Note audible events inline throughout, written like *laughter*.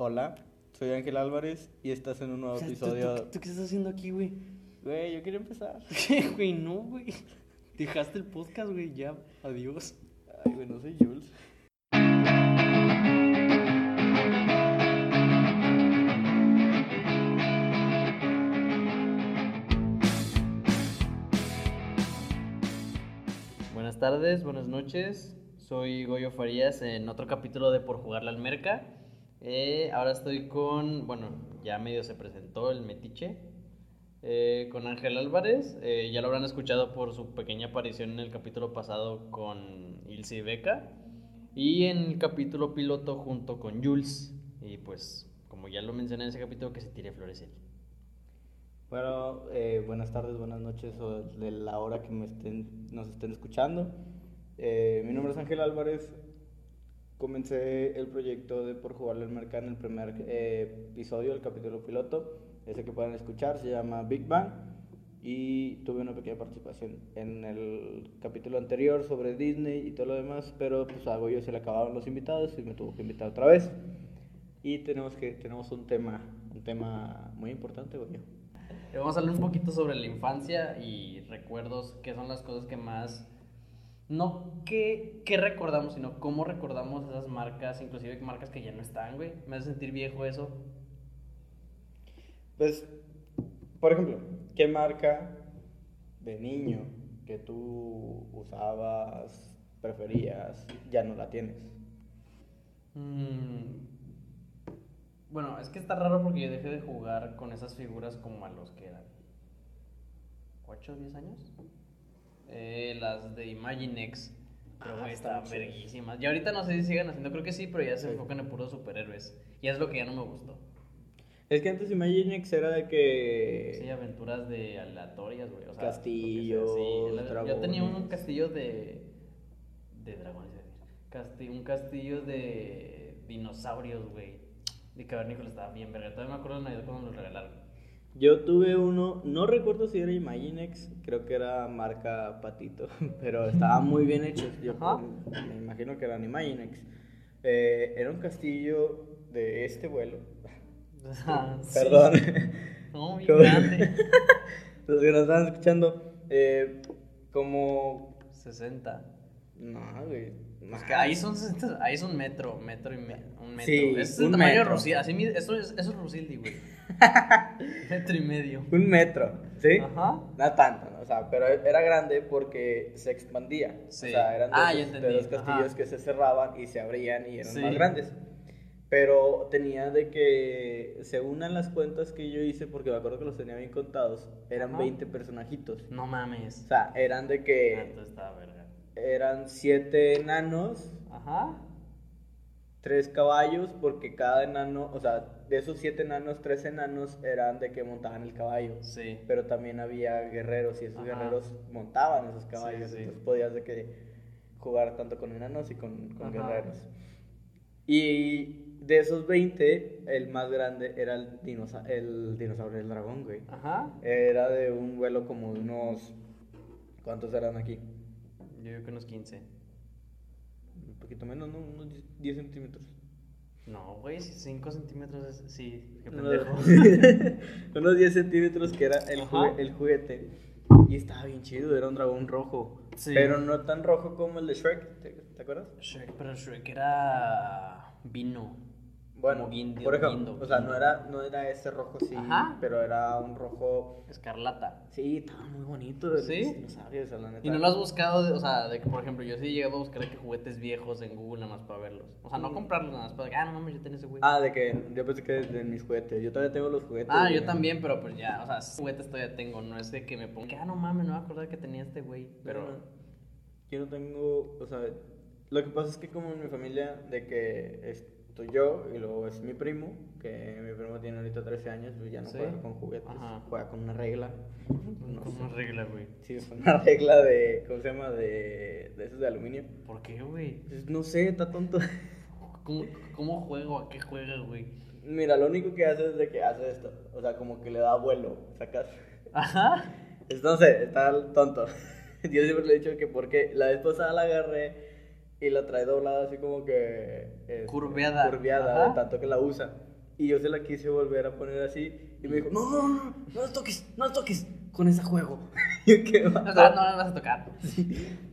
Hola, soy Ángel Álvarez y estás en un nuevo O sea, ¿tú- episodio. ¿tú, tú, qué estás haciendo aquí, güey? Güey, yo quería empezar. *laughs* ¿Qué, güey? No, güey. Dejaste el podcast, güey. Ya, adiós. Ay, güey, no soy Jules. Buenas tardes, buenas noches. Soy Goyo Farías en otro capítulo de Por Jugarle al Merca. Eh, ahora estoy con, bueno, ya medio se presentó el Metiche. eh, con Ángel Álvarez. Eh, ya lo habrán escuchado por su pequeña aparición en el capítulo pasado con Ilse y Beca. Y en el capítulo piloto junto con Jules. Y pues, como ya lo mencioné en ese capítulo, que se tire flores él. Bueno, buenas tardes, buenas noches o de la hora que me estén, nos estén escuchando. Mi nombre es Ángel Álvarez. Comencé el proyecto de Por Jugarle al Mercado en el primer eh, episodio, el capítulo piloto. Ese que pueden escuchar se llama Big Bang. Y tuve una pequeña participación en el capítulo anterior sobre Disney y todo lo demás. Pero pues a Goyo se le acabaron los invitados y me tuvo que invitar otra vez. Y tenemos, que, tenemos un tema, un tema muy importante, Goyo. Eh, Vamos a hablar un poquito sobre la infancia y recuerdos, qué son las cosas que más, no qué, qué recordamos, sino cómo recordamos esas marcas, inclusive marcas que ya no están, güey. Me hace sentir viejo eso. Pues, por ejemplo, ¿qué marca de niño que tú usabas, preferías, ya no la tienes? Mm, Bueno, es que está raro porque yo dejé de jugar con esas figuras como a los que eran 8 o 10 años. Eh, las de Imaginex. Pero, Ah, güey, están estaban verguísimas. Y ahorita no sé si sigan haciendo, creo que sí, pero ya se Sí. enfocan en puros superhéroes. Y es lo que ya no me gustó. Es que antes Imaginex era de que... Sí, aventuras de aleatorias, güey. O sea, Castillos, sea, sí. Yo tenía un, castillo de. de dragones. Casti- un castillo de dinosaurios, güey. De cavernícolas estaba bien verga. Todavía me acuerdo de Navidad cuando lo regalaron. Yo tuve uno, no recuerdo si era Imaginex, creo que era marca Patito, *laughs* pero estaba muy bien hecho. Yo me imagino que eran Imaginex. Eh, era un castillo de este vuelo. *laughs* Ah, sí. Perdón. *laughs* No, ¿Cómo? grande. Los que nos están escuchando, eh, como 60. No, güey. Pues que ahí son 60, ahí es un metro, metro y me- un metro. Sí, es el un tamaño metro. Rusil, así eso es, eso es Rusildi, güey. *laughs* metro y medio. Un metro, ¿sí? Ajá. No tanto, ¿no? o sea, pero era grande porque se expandía. Sí. O sea, eran de, Ah, esos, de los castillos ajá. que se cerraban y se abrían y eran Sí. más grandes. Pero tenía de que, según las cuentas que yo hice, porque me acuerdo que los tenía bien contados, eran Ajá. 20 personajitos. No mames. O sea, eran de Ah, que verga. eran 7 enanos, Ajá. Tres caballos, porque cada enano, o sea, de esos 7 enanos, 3 enanos eran de que montaban el caballo. Sí. pero también había guerreros y esos Ajá. guerreros montaban esos caballos, Sí, sí. entonces podías de que jugar tanto con enanos y con, con guerreros. Y de esos 20, el más grande era el, dinosa el dinosaurio del dragón, güey. Ajá. Era de un vuelo como de unos... ¿Cuántos eran aquí? Yo creo que unos 15. Poquito menos, ¿no? Unos 10 centímetros. No, güey, 5 centímetros es. Sí, qué *laughs* Unos- pendejo. unos 10 centímetros que era el, Ajá. jugue- el juguete. Y estaba bien chido, era un dragón rojo. Sí. Pero no tan rojo como el de Shrek, ¿te, te acuerdas? Shrek, pero Shrek era. vino. Bueno, por ejemplo, guindo, o sea, guindo. no era, no era ese rojo sí, Ajá. pero era un rojo... Escarlata. Sí, estaba muy bonito. ¿Sí? dinosaurio, o sea, la neta. Y no lo has buscado, de- o sea, de que, por ejemplo, yo sí he llegado a buscar de que juguetes viejos en Google nada más para verlos. O sea, no Mm. comprarlos nada más para que, ah, no mames, yo tenía ese güey. Ah, de que yo pensé que de mis juguetes. Yo todavía tengo los juguetes. Ah, yo también, pero pues ya, o sea, juguetes todavía tengo. No es de que me ponga, ah, no mames, no me acordaba que tenía este güey. Pero. No, Yo no tengo, o sea, lo que pasa es que como en mi familia, de que estoy yo y luego es mi primo, que mi primo tiene ahorita 13 años, pues ya no Sí. juega con juguetes, Ajá. juega con una regla. No Como sé. una regla, güey. Sí, es una regla de, ¿cómo se llama? De, de esos de aluminio. ¿Por qué, güey? Pues, no sé, está tonto. ¿Cómo, ¿Cómo juego? ¿A qué juega, güey? Mira, lo único que hace es de que hace esto, o sea, como que le da vuelo, sacas. Ajá. Es- No sé, está tonto. *laughs* Yo siempre le he dicho que porque la vez pasada la agarré y la trae doblada así como que... este, Curveada. Curveada, Ajá. de tanto que la usa. Y yo se la quise volver a poner así y me dijo, no, no, no, no la toques, no la toques, con ese juego. Y *laughs* yo, ¿qué O sea, no la vas a tocar.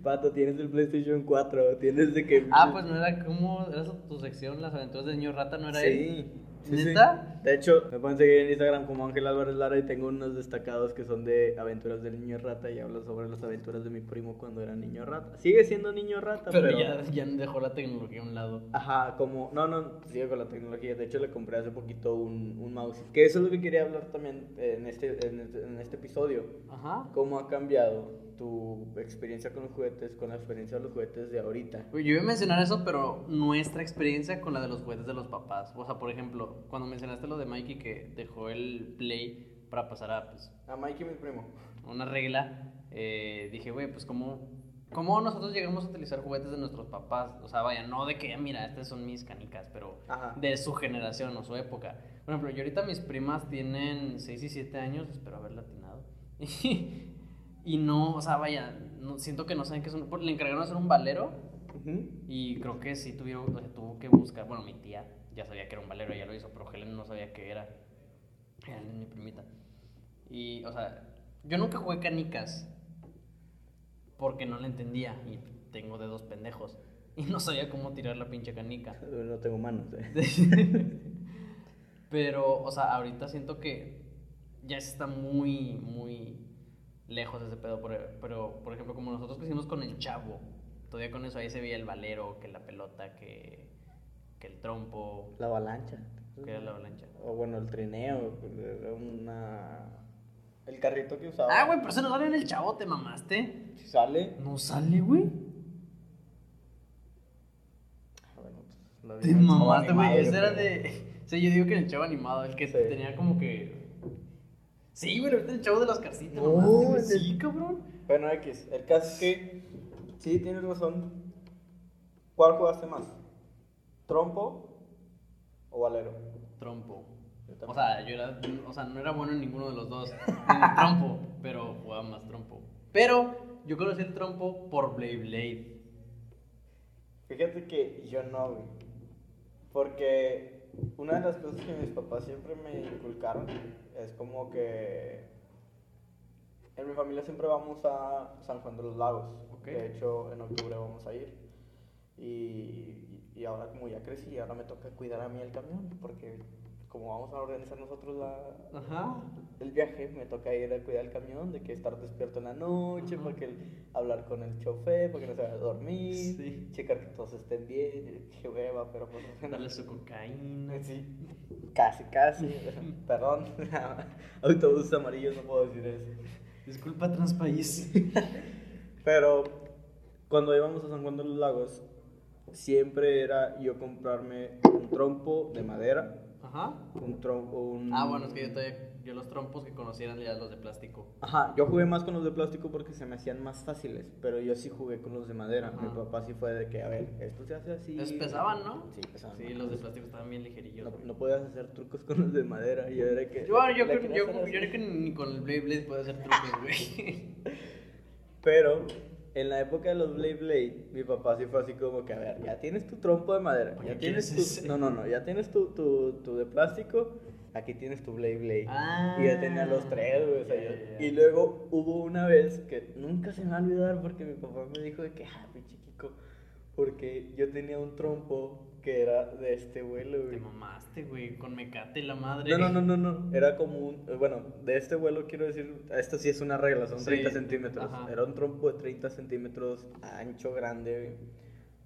Pato, tienes el PlayStation 4, tienes de que... Ah, pues no era como. Era tu sección, las aventuras de niño rata, ¿no era él? Sí. De hecho, me pueden seguir en Instagram como Ángel Álvarez Lara y tengo unos destacados que son de aventuras del niño rata y hablo sobre las aventuras de mi primo cuando era niño rata. Sigue siendo niño rata, Pero, pero... ya, ya dejó la tecnología a un lado. Ajá, como... No, no, sigue con la tecnología. De hecho, le compré hace poquito un, un mouse. Que eso es lo que quería hablar también en este, en este, en este episodio. Ajá. ¿Cómo ha cambiado tu experiencia con los juguetes con la experiencia de los juguetes de ahorita? Yo iba a mencionar eso, pero nuestra experiencia con la de los juguetes de los papás. O sea, por ejemplo, cuando mencionaste lo de Mikey que dejó el play para pasar a pues, A Mikey, mi primo. una regla, eh, dije, güey, pues ¿cómo, ¿cómo nosotros llegamos a utilizar juguetes de nuestros papás? O sea, vaya, no de que, "Ah, mira, estas son mis canicas, pero Ajá. de su generación o su época. Por ejemplo, yo ahorita mis primas tienen 6 y 7 años, espero haber latinado. *laughs* Y, no, o sea, vaya, no, siento que no saben qué es un... Le encargaron hacer un valero y creo que sí tuvieron, o sea, tuvo que buscar, bueno, mi tía ya sabía que era un valero, ella lo hizo, pero Helen no sabía qué era. Helen es mi primita. Y, o sea, yo nunca jugué canicas porque no le entendía y tengo dedos pendejos *laughs* y no sabía cómo tirar la pinche canica. *laughs* No tengo manos, eh. Pero, o sea, ahorita siento que ya está muy, muy lejos de ese pedo. por- Pero, por ejemplo, como nosotros crecimos con el chavo, todavía con eso ahí se veía el valero, que la pelota, que, que el trompo, La avalancha. que era la avalancha. O bueno, el trineo. Era una. El carrito que usaba. Ah, güey, pero eso no sale en el chavo, te mamaste. Si sale. No sale, güey. Ah, bueno, pues, Te mamaste, güey. Ese era de. *laughs* Sí, yo digo que en el chavo animado, el que Sí. tenía como que. Sí, güey, ahorita el chavo de las carcitas. No, el- Sí, cabrón. Bueno, X. El caso es que. Sí, tienes razón. ¿Cuál jugaste más? ¿Trompo o valero? Trompo. Yo O sea, yo era, o sea, no era bueno en ninguno de los dos, en *laughs* el trompo, pero jugaba más trompo. Pero yo conocí el trompo por Blade Blade. Fíjate que yo no, güey. Porque una de las cosas que mis papás siempre me inculcaron es como que en mi familia siempre vamos a San Juan de los Lagos. De hecho, en octubre vamos a ir. Y, y ahora como ya crecí, ahora me toca cuidar a mí el camión. Porque como vamos a organizar nosotros la, Ajá. el viaje, me toca ir a cuidar el camión, de que estar despierto en la noche, Ajá. para que hablar con el chofer, para que no se vaya a dormir, Sí. checar que todos estén bien, qué hueva, pero pues... *laughs* Darle su cocaína. Sí, casi, casi, *laughs* perdón, *laughs* autobuses amarillos, no puedo decir eso. Disculpa, Transpaís. Pero cuando íbamos a San Juan de los Lagos, siempre era yo comprarme un trompo de madera, Ajá. un trompo, un... Ah, bueno, es que yo todavía, yo los trompos que conocieran ya los de plástico. Ajá, yo jugué más con los de plástico porque se me hacían más fáciles, pero yo sí jugué con los de madera. Mi papá sí fue de que, a ver, esto se hace así. Les pesaban, ¿no? Sí, pesaban. Sí, los de plástico estaban bien ligerillos. No, no podías hacer trucos con los de madera. Yo era que. Yo, yo, creo- creo que ni con el Blade Blade puede hacer trucos, güey. *laughs* Pero en la época de los Blade Blade, mi papá sí fue así como que, a ver, ya tienes tu trompo de madera. ¿Para Ya qué tienes tu. ese? No, no, no. Ya tienes tu, tu, tu de plástico. Aquí tienes tu Blade Blade. Ah, y ya tenía los tres, güey. ya. Y luego hubo una vez que nunca se me va a olvidar porque mi papá me dijo de que, ah, pinche Kiko, Porque yo tenía un trompo que era de este vuelo, Te güey. mamaste, güey, con mecate la madre. No, no, no, no, no. Era como un. Bueno, de este vuelo quiero decir. Esto sí es una regla, son Sí, 30 centímetros. ajá. Era un trompo de 30 centímetros ancho, grande, güey.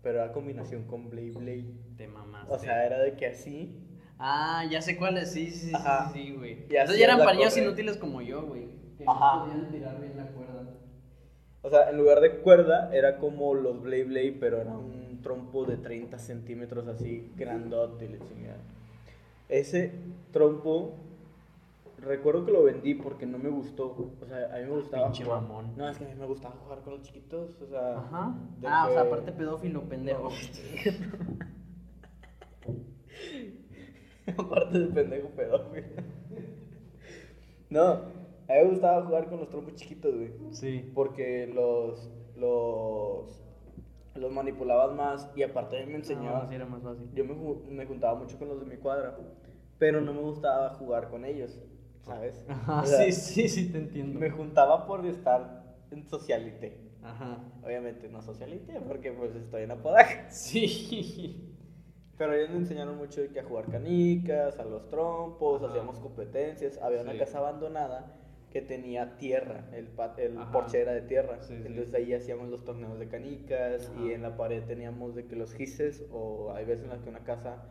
Pero era combinación con Blade Blade. Te mamaste. O sea, era de que así. Ah, ya sé cuál es, sí, sí, sí, Ajá. sí, sí, güey. Y Esos así ya eran correa. inútiles como yo, güey. Que Ajá. no podían tirar bien la cuerda. O sea, en lugar de cuerda, era como los Blade Blade, pero era un trompo de 30 centímetros así, grandote la chingada. Ese trompo, recuerdo que lo vendí porque no me gustó. O sea, a mí me gustaba Pinche jugar. mamón. No, es que a mí me gustaba jugar con los chiquitos, o sea. Ajá. Ah, o sea, aparte pedófilo, pendejo. *laughs* Aparte de pendejo pedófilo. No, a mí me gustaba jugar con los trompos chiquitos, güey. Sí. Porque los, los, los manipulabas más y aparte me enseñaba. No, sí era más fácil. Yo me, me juntaba mucho con los de mi cuadra, pero no me gustaba jugar con ellos, ¿sabes? *laughs* Ajá, O sea, sí, sí, sí, te entiendo. Me juntaba por estar en socialite. Ajá. Obviamente no socialite, porque pues estoy en Apodaca. *laughs* Sí. Pero ellos me enseñaron mucho de que a jugar canicas, a los trompos, Ajá. hacíamos competencias. Había una casa abandonada que tenía tierra, el, el porche era de tierra. Sí, sí. Entonces ahí hacíamos los torneos de canicas y Ajá. en la pared teníamos de que los gises o hay veces en las que una casa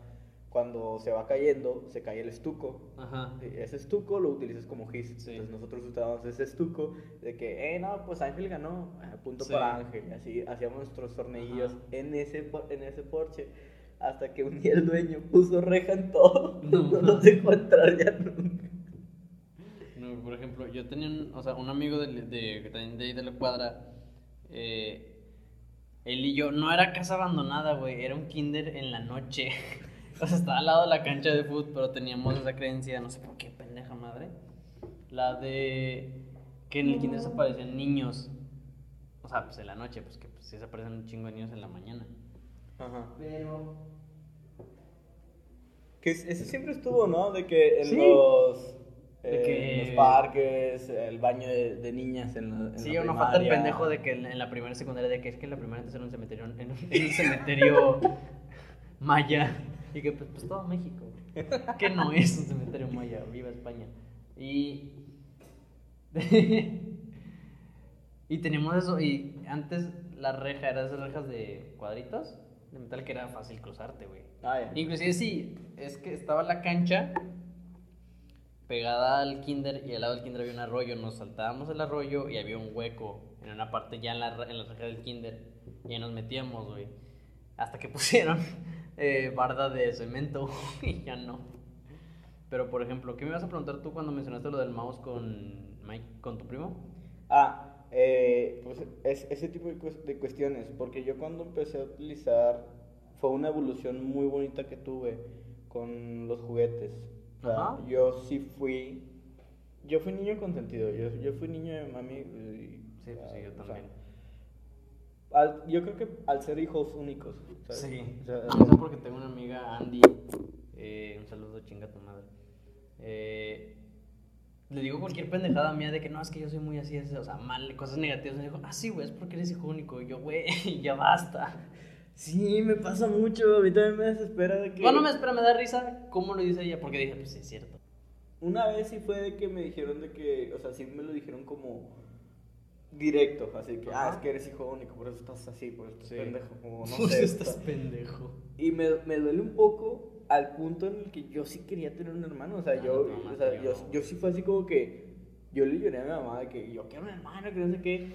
cuando se va cayendo se cae el estuco. Ajá. Y Ese estuco lo utilizas como gis. Sí. Entonces nosotros usábamos ese estuco de que, eh, no, pues Ángel ganó, ah, punto Sí. para Ángel. Y así hacíamos nuestros torneillos Ajá. en ese, en ese porche. Hasta que un día el dueño puso reja en todo. No. *laughs* No, nos dejó entrar ya nunca. Por ejemplo, yo tenía un, o sea, un amigo de, de, de ahí de la cuadra. eh, él y yo, no era casa abandonada, güey, era un kinder en la noche. *laughs* O sea, estaba al lado de la cancha de fútbol, pero teníamos esa creencia, no sé por qué, pendeja madre. La de que en el kinder se aparecían niños. O sea, pues en la noche, pues que pues, sí se aparecen un chingo de niños en la mañana. Ajá. Pero. Que es- eso siempre estuvo, ¿no? De que en Sí. los... Eh, que- en los parques, el baño de, de niñas en la, en Sí, la no falta el pendejo de que en en la primera y secundaria de que es que la primera antes era un cementerio en un, en un cementerio *laughs* maya. Y que pues, pues todo México. Que no es un cementerio maya viva España. Y *laughs* y teníamos eso y antes la reja era esas rejas de cuadritos de metal que era fácil cruzarte güey. Ah, ya. Inclusive sí, es que estaba la cancha pegada al kinder y al lado del kinder había un arroyo. Nos saltábamos el arroyo y había un hueco en una parte ya en la, en la reja del kinder. Y nos metíamos, güey. Hasta que *laughs* pusieron eh, barda de cemento *laughs* y ya no. Pero por ejemplo, ¿qué me ibas a preguntar tú cuando mencionaste lo del mouse con Mike, con tu primo? Ah, eh, pues es, ese tipo de cuestiones, porque yo cuando empecé a utilizar, fue una evolución muy bonita que tuve con los juguetes. O sea, Ajá. yo sí fui, yo fui niño consentido, yo, yo fui niño de mami. y- Sí, pues sí, yo o sea, también. al- yo creo que al ser hijos únicos, ¿sabes? Sí. O sea, No porque tengo una amiga, Andy. eh, un saludo, chinga tu madre. Eh, le digo cualquier pendejada mía de que no, es que yo soy muy así, así, o sea, mal, cosas negativas. Me dijo, ah, sí, güey, es porque eres hijo único. Y yo, güey, *laughs* ya basta. Sí, me pasa mucho, a mí también me desespera de que... No, no me espera, me da risa cómo lo dice ella, porque dije, pues sí, es cierto. Una vez sí fue de que me dijeron de que, o sea, sí me lo dijeron como directo, así que, ah, es que eres hijo único, por eso estás así, por eso estás Sí. pendejo, como *laughs* no Pues sé. estás o sea, pendejo. Y me, me duele un poco al punto en el que yo sí quería tener un hermano, o sea, Ah, yo, no, o sea, yo, yo sí fue así como que, yo le lloré a mi mamá de que yo quiero un hermano, que no sé qué.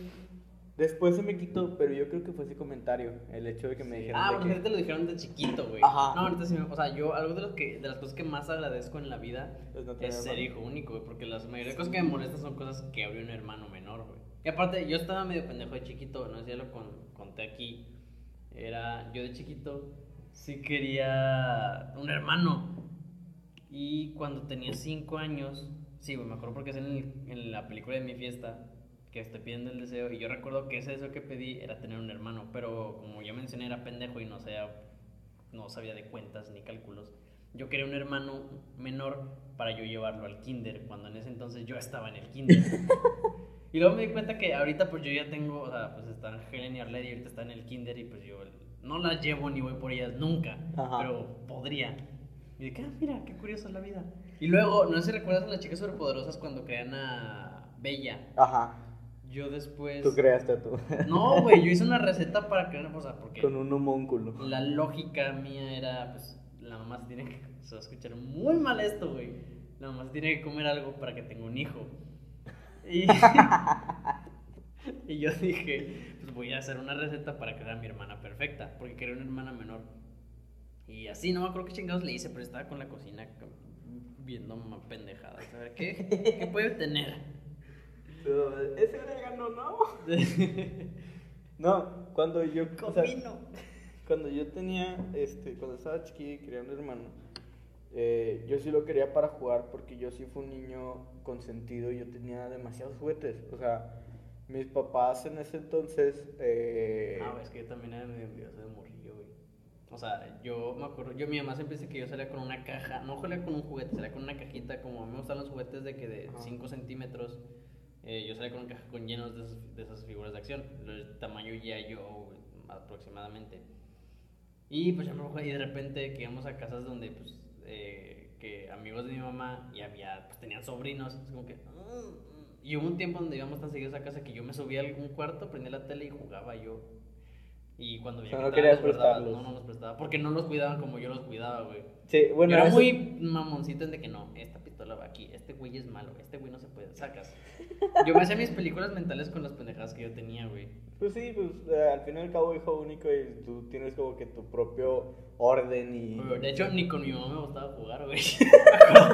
Después se me quitó, pero yo creo que fue ese comentario, el hecho de que me dijeron Ah, porque que- ahorita lo dijeron de chiquito, güey. Ajá. No, ahorita sí me, O sea, yo, algo de, lo que, de las cosas que más agradezco en la vida Es no tener es ser hijo único, güey. Porque las mayoría de cosas que me molestan son cosas que habría un hermano menor, güey. Y aparte, yo estaba medio pendejo de chiquito, no sé si ya lo con- conté aquí. Era, yo de chiquito sí quería un hermano. Y cuando tenía 5 años, sí, güey, me acuerdo porque es en, el- en la película de mi fiesta que te piden el deseo. Y yo recuerdo que ese deseo que pedí era tener un hermano. Pero como ya mencioné, era pendejo y no sabía, no sabía de cuentas ni cálculos. Yo quería un hermano menor para yo llevarlo al kinder, cuando en ese entonces yo estaba en el kinder. *laughs* y luego me di cuenta que ahorita pues yo ya tengo, o sea, pues están Helen y Arlette y ahorita están en el kinder y pues yo no las llevo ni voy por ellas nunca, Ajá. pero podría. Y que, ah, mira, qué curiosa es la vida. Y luego, no sé si recuerdas a las chicas superpoderosas cuando crean a Bella. Ajá, Yo después... tú creaste tú, *laughs* No, güey, yo hice una receta para crear, o sea, porque... con un homúnculo. La lógica mía era, pues, la mamá se tiene que, a escuchar muy mal esto, güey. La mamá se tiene que comer algo para que tenga un hijo. Y, *laughs* y yo dije, pues voy a hacer una receta para crear a mi hermana perfecta, porque quería una hermana menor. Y así, no me acuerdo qué chingados le hice, pero estaba con la cocina co- viendo mamá pendejada. A ver, ¿qué, qué puede tener? Pero, ese orégano, ¿no? *laughs* No, cuando yo... o sea. Cuando yo tenía, este, cuando estaba chiquillo y quería un hermano, eh, yo sí lo quería para jugar porque yo sí fui un niño consentido y yo tenía demasiados juguetes. O sea, Mis papás en ese entonces. Eh... Ah, es que yo también era medio envidioso de morrillo, güey. O sea, yo me acuerdo, yo mi mamá siempre dice que yo salía con una caja, no salía con un juguete, salía con una cajita, como a mí me gustan los juguetes de que de 5 centímetros, eh, yo salía con una caja con llenos de, esas, de esas figuras de acción, el tamaño ya yo aproximadamente. Y pues ya me y de repente que íbamos a casas donde pues eh, que amigos de mi mamá y había pues tenían sobrinos, es como que mm, y hubo un tiempo donde íbamos tan seguidos a casa que yo me subía a algún cuarto, prendía la tele y jugaba yo. Y cuando veía no querías prestarlos. No, no los prestaba. Porque no los cuidaban como yo los cuidaba, güey. Sí, bueno. Yo era muy mamoncito en de que no, esta pistola va aquí, este güey es malo, este güey no se puede, sacas. Yo me hacía mis películas mentales con las pendejadas que yo tenía, güey. Pues sí, pues eh, al fin y al cabo hijo único y tú tienes como que tu propio orden y... de hecho, ni con mi mamá me gustaba jugar, güey.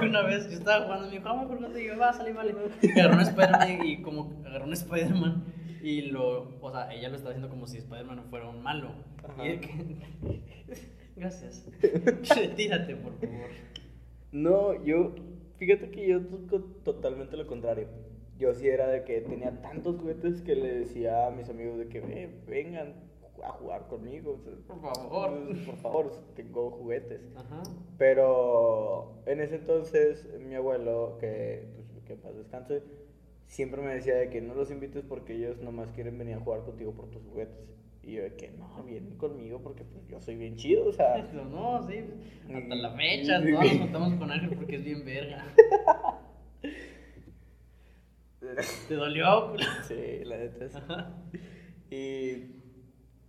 *laughs* una vez yo estaba jugando y me dijo, vamos por cuánto y yo, va, salí, vale. Agarró un Spider-Man y como agarró un Spider-Man y lo, o sea, ella lo estaba haciendo como si Spider-Man fuera un malo. Y de que... *laughs* Gracias. *laughs* Retírate, por favor. No, yo, fíjate que yo totalmente lo contrario yo sí era de que tenía tantos juguetes que le decía a mis amigos de que vengan a jugar conmigo. por favor. Por favor, tengo juguetes. Pero en ese entonces mi abuelo, que, pues, que paz descanse, siempre me decía de que no los invites porque ellos nomás quieren venir a jugar contigo por tus juguetes. Y yo de que no, vienen conmigo porque pues yo soy bien chido, o sea. *laughs* No, sí, hasta la fecha, *laughs* todos nos juntamos con Ángel porque es bien verga. *laughs* ¿Te dolió? *laughs* sí, la neta Y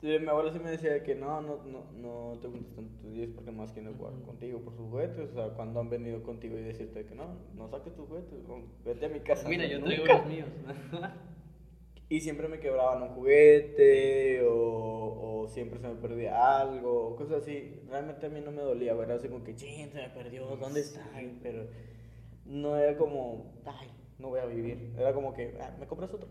mi abuelo sí me decía que no, no, no, no te juntes tanto tus días porque más quieren jugar contigo por sus juguetes. O sea, cuando han venido contigo y decirte que no, no saques tus juguetes, vete a mi casa. Mira, yo traigo los míos. *laughs* y siempre me quebraban un juguete o, o, siempre se me perdía algo o cosas así. Realmente a mí no me dolía, ¿verdad? Así como que, ching, se me perdió, ¿dónde está? Pero no era como, ay, no voy a vivir. Era como que, ah, ¿me compras otro?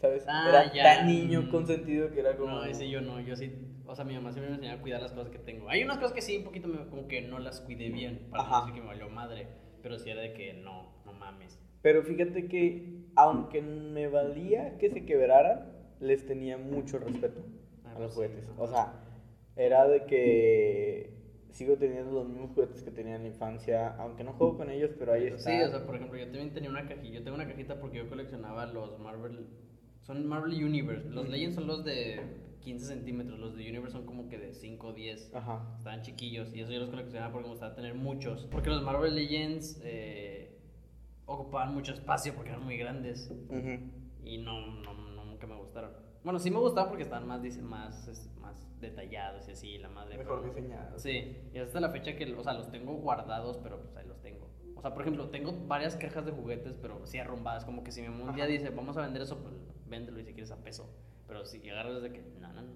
¿Sabes? Ah, era tan niño mm. consentido que era como. No, ese yo no, yo sí. O sea, mi mamá siempre me enseñó a cuidar las cosas que tengo. Hay unas cosas que sí, un poquito me, como que no las cuidé bien, para no decir que me valió madre. Pero sí era de que no, no mames. Pero fíjate que, aunque me valía que se quebraran, les tenía mucho respeto ah, a los pues juguetes. O sea, era de que sigo teniendo los mismos juguetes que tenía en la infancia, aunque no juego con ellos, pero ahí está. Sí, o sea, por ejemplo, yo también tenía una cajita, yo tengo una cajita porque yo coleccionaba los Marvel, son Marvel Universe, los Legends son los de 15 centímetros, los de Universe son como que de 5 o 10, Ajá. estaban chiquillos, y eso yo los coleccionaba porque me gustaba tener muchos, porque los Marvel Legends eh, ocupaban mucho espacio porque eran muy grandes, y no, no, nunca me gustaron. Bueno, sí me gustaban porque estaban más, más, detallados y así, la madre. Mejor diseñados. Sí, y hasta la fecha que, o sea, los tengo guardados, pero pues ahí los tengo. O sea, por ejemplo, tengo varias cajas de juguetes, pero sí arrumbadas, como que si mi mamá un día dice, vamos a vender eso, pues véndelo y si quieres a peso. Pero si agarras de que, no, no, no.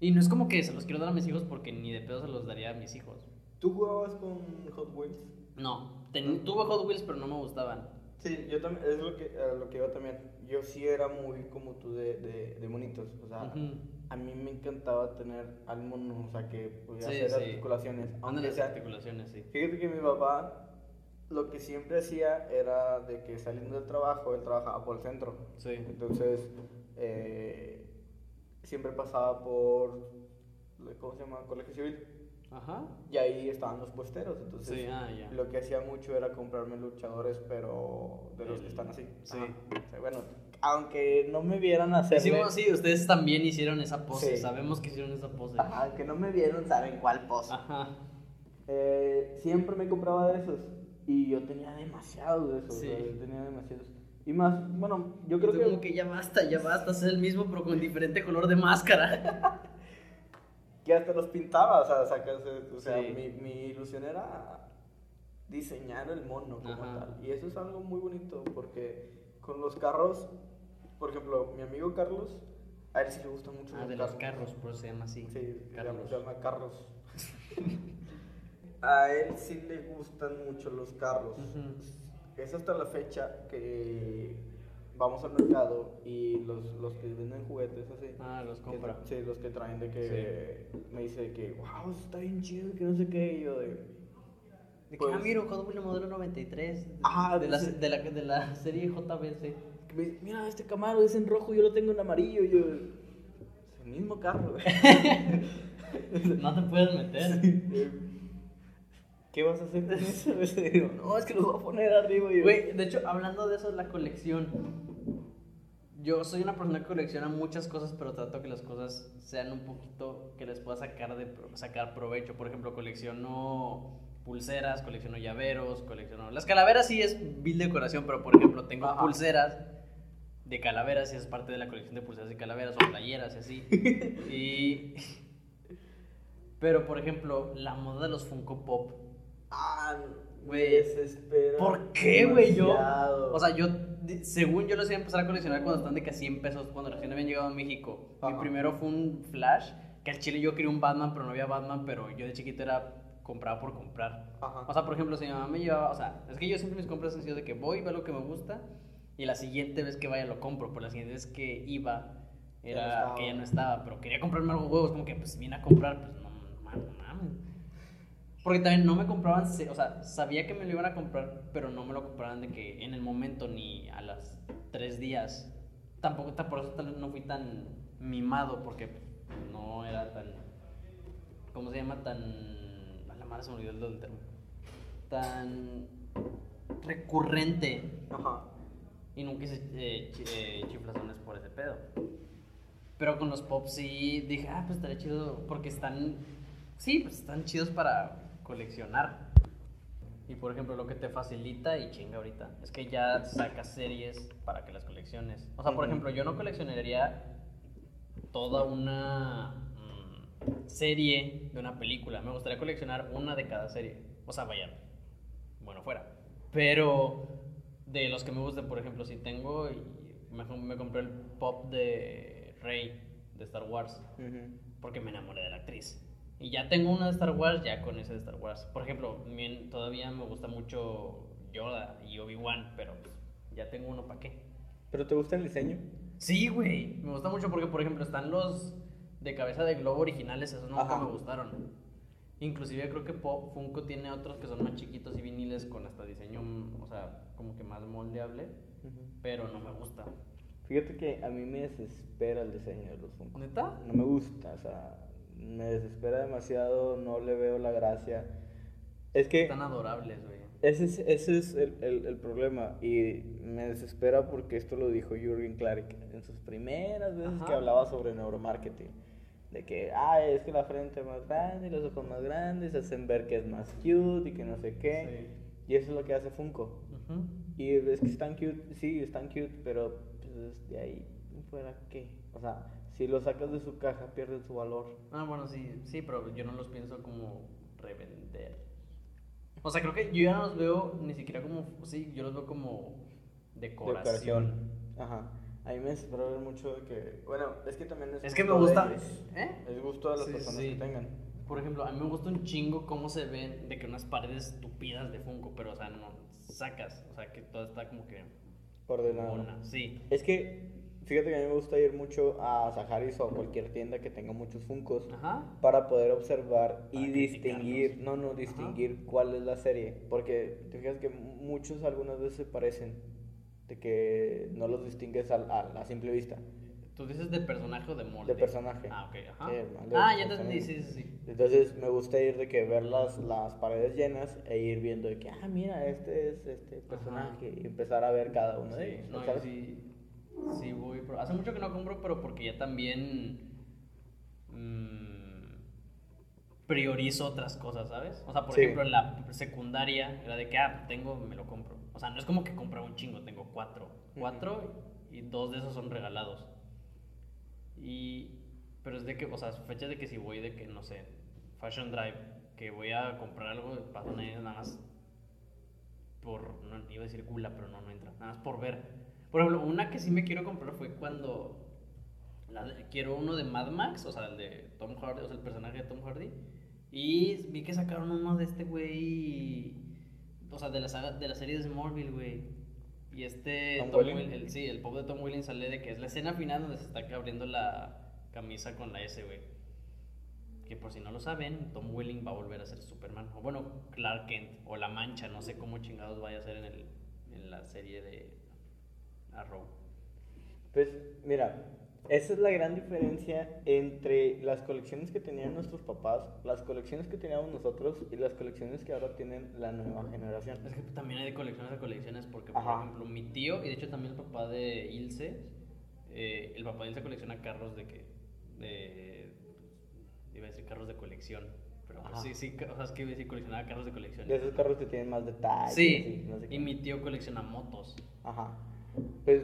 Y no es como que se los quiero dar a mis hijos porque ni de pedo se los daría a mis hijos. ¿Tú jugabas con Hot Wheels? No, tuve Hot Wheels, pero no me gustaban. Sí, yo también, es lo que, lo que iba también. Yo sí era muy como tú de, de, de monitos, o sea, a mí me encantaba tener al mono, o sea, que podía hacer articulaciones. Aunque sea, articulaciones, sí. Fíjate que mi papá lo que siempre hacía era de que saliendo del trabajo, él trabajaba por el centro. Sí. Entonces, eh, siempre pasaba por, ¿cómo se llama? Colegio Civil. Ajá. Y ahí estaban los puesteros. Entonces, sí, ah, ya. lo que hacía mucho era comprarme luchadores, pero de los que están así. Sí. bueno, aunque no me vieran hacer. Sí, sí, ustedes también hicieron esa pose. Sabemos que hicieron esa pose. Ajá, aunque no me vieron, saben cuál pose. Ajá. Eh, siempre me compraba de esos. Y yo tenía demasiados de esos. Sí. tenía demasiados. Y más, bueno, yo creo que. Como que ya basta, ya basta, es el mismo, pero con diferente color de máscara. *laughs* que hasta los pintaba, o sea, o sea mi, mi, ilusión era diseñar el mono como tal. Y eso es algo muy bonito porque con los carros por ejemplo, mi amigo Carlos, a él sí le gusta mucho. Ah, de los carros, por eso se llama así. Sí, Carlos. se llama Carlos. *laughs* a él sí le gustan mucho los carros. Es hasta la fecha que vamos al mercado y los, los que venden juguetes así. Ah, los compra. sí, los que traen de que me dice que, wow, está bien chido, que no sé qué. Y yo de. De que, ah, pues miro, Hot Wheels modelo 93. Ah, de, la, de, la, de la *laughs* serie JBC que me dice, mira, este Camaro es en rojo, yo lo tengo en amarillo. Y yo, es el mismo carro, güey. *laughs* No te puedes meter. ¿Qué vas a hacer? Y *laughs* digo, no, es que los voy a poner arriba. Y Güey, de hecho, hablando de eso, la colección. Yo soy una persona que colecciona muchas cosas, pero trato que las cosas sean un poquito que les pueda sacar, de, sacar provecho. Por ejemplo, colecciono pulseras, colecciono llaveros, colecciono... Las calaveras sí es vil decoración, pero por ejemplo, tengo Ajá. pulseras de calaveras y es parte de la colección de pulseras de calaveras o playeras y así. *laughs* y... Pero, por ejemplo, la moda de los Funko Pop. Ah, Güey, desespera. ¿Por qué, güey? Yo, o sea, yo, según yo los iba a empezar a coleccionar cuando están de que a 100 pesos, cuando recién habían llegado a México. Mi Ajá. primero fue un Flash, que al chile yo quería un Batman, pero no había Batman, pero yo de chiquito era compraba por comprar. Ajá. O sea, por ejemplo, si mi mamá me llevaba, o sea, es que yo siempre mis compras han sido de que voy, veo lo que me gusta, y la siguiente vez que vaya lo compro, pero la siguiente vez que iba Ya no era que ya no estaba, pero quería comprarme algo huevos, como que pues vine a comprar, pues no, no mames. Porque también no me compraban, o sea, sabía que me lo iban a comprar, pero no me lo compraban de que en el momento ni a las tres días. Tampoco, ta- por eso tal vez no fui tan mimado, porque no era tan, ¿cómo se llama? Tan, a la madre se me olvidó el del término. Tan recurrente Ajá. y nunca hice eh, eh, chiflazones por ese pedo. Pero con los pops sí dije, ah, pues estaría chido, porque están, sí, pues están chidos para coleccionar. Y por ejemplo, lo que te facilita, y chinga ahorita, es que ya sacas series para que las colecciones. O sea, por ejemplo, yo no coleccionaría toda una mm, serie de una película. Me gustaría coleccionar una de cada serie. O sea, vaya, bueno, fuera. Pero de los que me gustan, por ejemplo, si tengo, me, me compré el pop de Rey de Star Wars porque me enamoré de la actriz. Y ya tengo una de Star Wars, ya con ese de Star Wars. Por ejemplo, bien, todavía me gusta mucho Yoda y Obi-Wan, pero pues, ya tengo uno para qué. ¿Pero te gusta el diseño? Sí, güey. Me gusta mucho porque, por ejemplo, están los de cabeza de globo originales, esos nunca Ajá. me gustaron. Inclusive creo que Pop Funko tiene otros que son más chiquitos y viniles con hasta diseño, o sea, como que más moldeable, pero no me gusta. Fíjate que a mí me desespera el diseño de los Funko. ¿Neta? No me gusta, o sea, me desespera demasiado, no le veo la gracia. Es que Están adorables, güey. ese es, ese es el, el- el problema y me desespera porque esto lo dijo Jürgen Klarik en sus primeras veces Ajá. que hablaba sobre neuromarketing. De que, ah, es que la frente es más grande y los ojos más grandes hacen ver que es más cute y que no sé qué. Y eso es lo que hace Funko. Ujú. Y es que están cute, sí, están cute, pero pues, de ahí fuera qué. O sea, si lo sacas de su caja, pierde su valor. Ah, bueno, sí, sí, pero yo no los pienso como revender. O sea, creo que yo ya no los veo ni siquiera como, sí, yo los veo como decoración. Ajá. A mí me desespera ver mucho de que. Bueno, es que también es. Es que me de gusta, ellos. ¿eh? Es gusto de las Sí, personas sí. que tengan. Por ejemplo, a mí me gusta un chingo cómo se ven de que unas paredes tupidas de Funko, pero o sea, no sacas, o sea, que todo está como que Ordenado. sí. Es que, fíjate que a mí me gusta ir mucho a Saharis o a cualquier tienda que tenga muchos Funkos Ajá. para poder observar y Para distinguir, criticarlos. no, no, distinguir cuál es la serie. Porque te fijas que muchos algunas veces se parecen, de que no los distingues a, a la simple vista. Tú dices de personaje o de molde. De personaje. Ah, ok, ajá. Sí, ah, ya exactamente. entendí, sí, sí, sí. Entonces me gusta ir de que ver las, las paredes llenas e ir viendo de que, ah, mira, este es este personaje y empezar a ver cada uno de Sí, ellos. no, sí, sí voy, pero hace mucho que no compro, pero porque ya también mm, priorizo otras cosas, ¿sabes? O sea, por Sí. ejemplo, en la secundaria era de que, ah, tengo, me lo compro. O sea, no es como que compraba un chingo, tengo cuatro. Cuatro y dos de esos son regalados. Y, pero es de que, o sea, fecha de que si voy de que, no sé, Fashion Drive, que voy a comprar algo, pasan ahí nada más por, no iba a decir gula, pero no, no entra, nada más por ver. Por ejemplo, una que sí me quiero comprar fue cuando de- quiero uno de Mad Max, o sea, el de Tom Hardy, o sea, el personaje de Tom Hardy. Y vi que sacaron uno de este güey, o sea, de la, saga, de la serie de Smallville, güey. Y este, Tom Tom Welling. Will- el, sí, el pop de Tom Welling sale de que es la escena final donde se está abriendo la camisa con la S, güey. Que por si no lo saben, Tom Welling va a volver a ser Superman. O bueno, Clark Kent. O La Mancha, no sé cómo chingados vaya a ser en, el, en la serie de Arrow. Pues mira, esa es la gran diferencia entre las colecciones que tenían nuestros papás, las colecciones que teníamos nosotros y las colecciones que ahora tienen la nueva generación. Es que también hay de colecciones a colecciones, porque Ajá. por ejemplo mi tío, y de hecho también el papá de Ilse, eh, el papá de Ilse colecciona carros de que, de, iba a decir carros de colección, pero pues sí, sí, o sea, es que iba a decir coleccionaba carros de colección. De esos carros que tienen más detalles. Sí, y no sé y mi tío colecciona motos. Ajá. Pues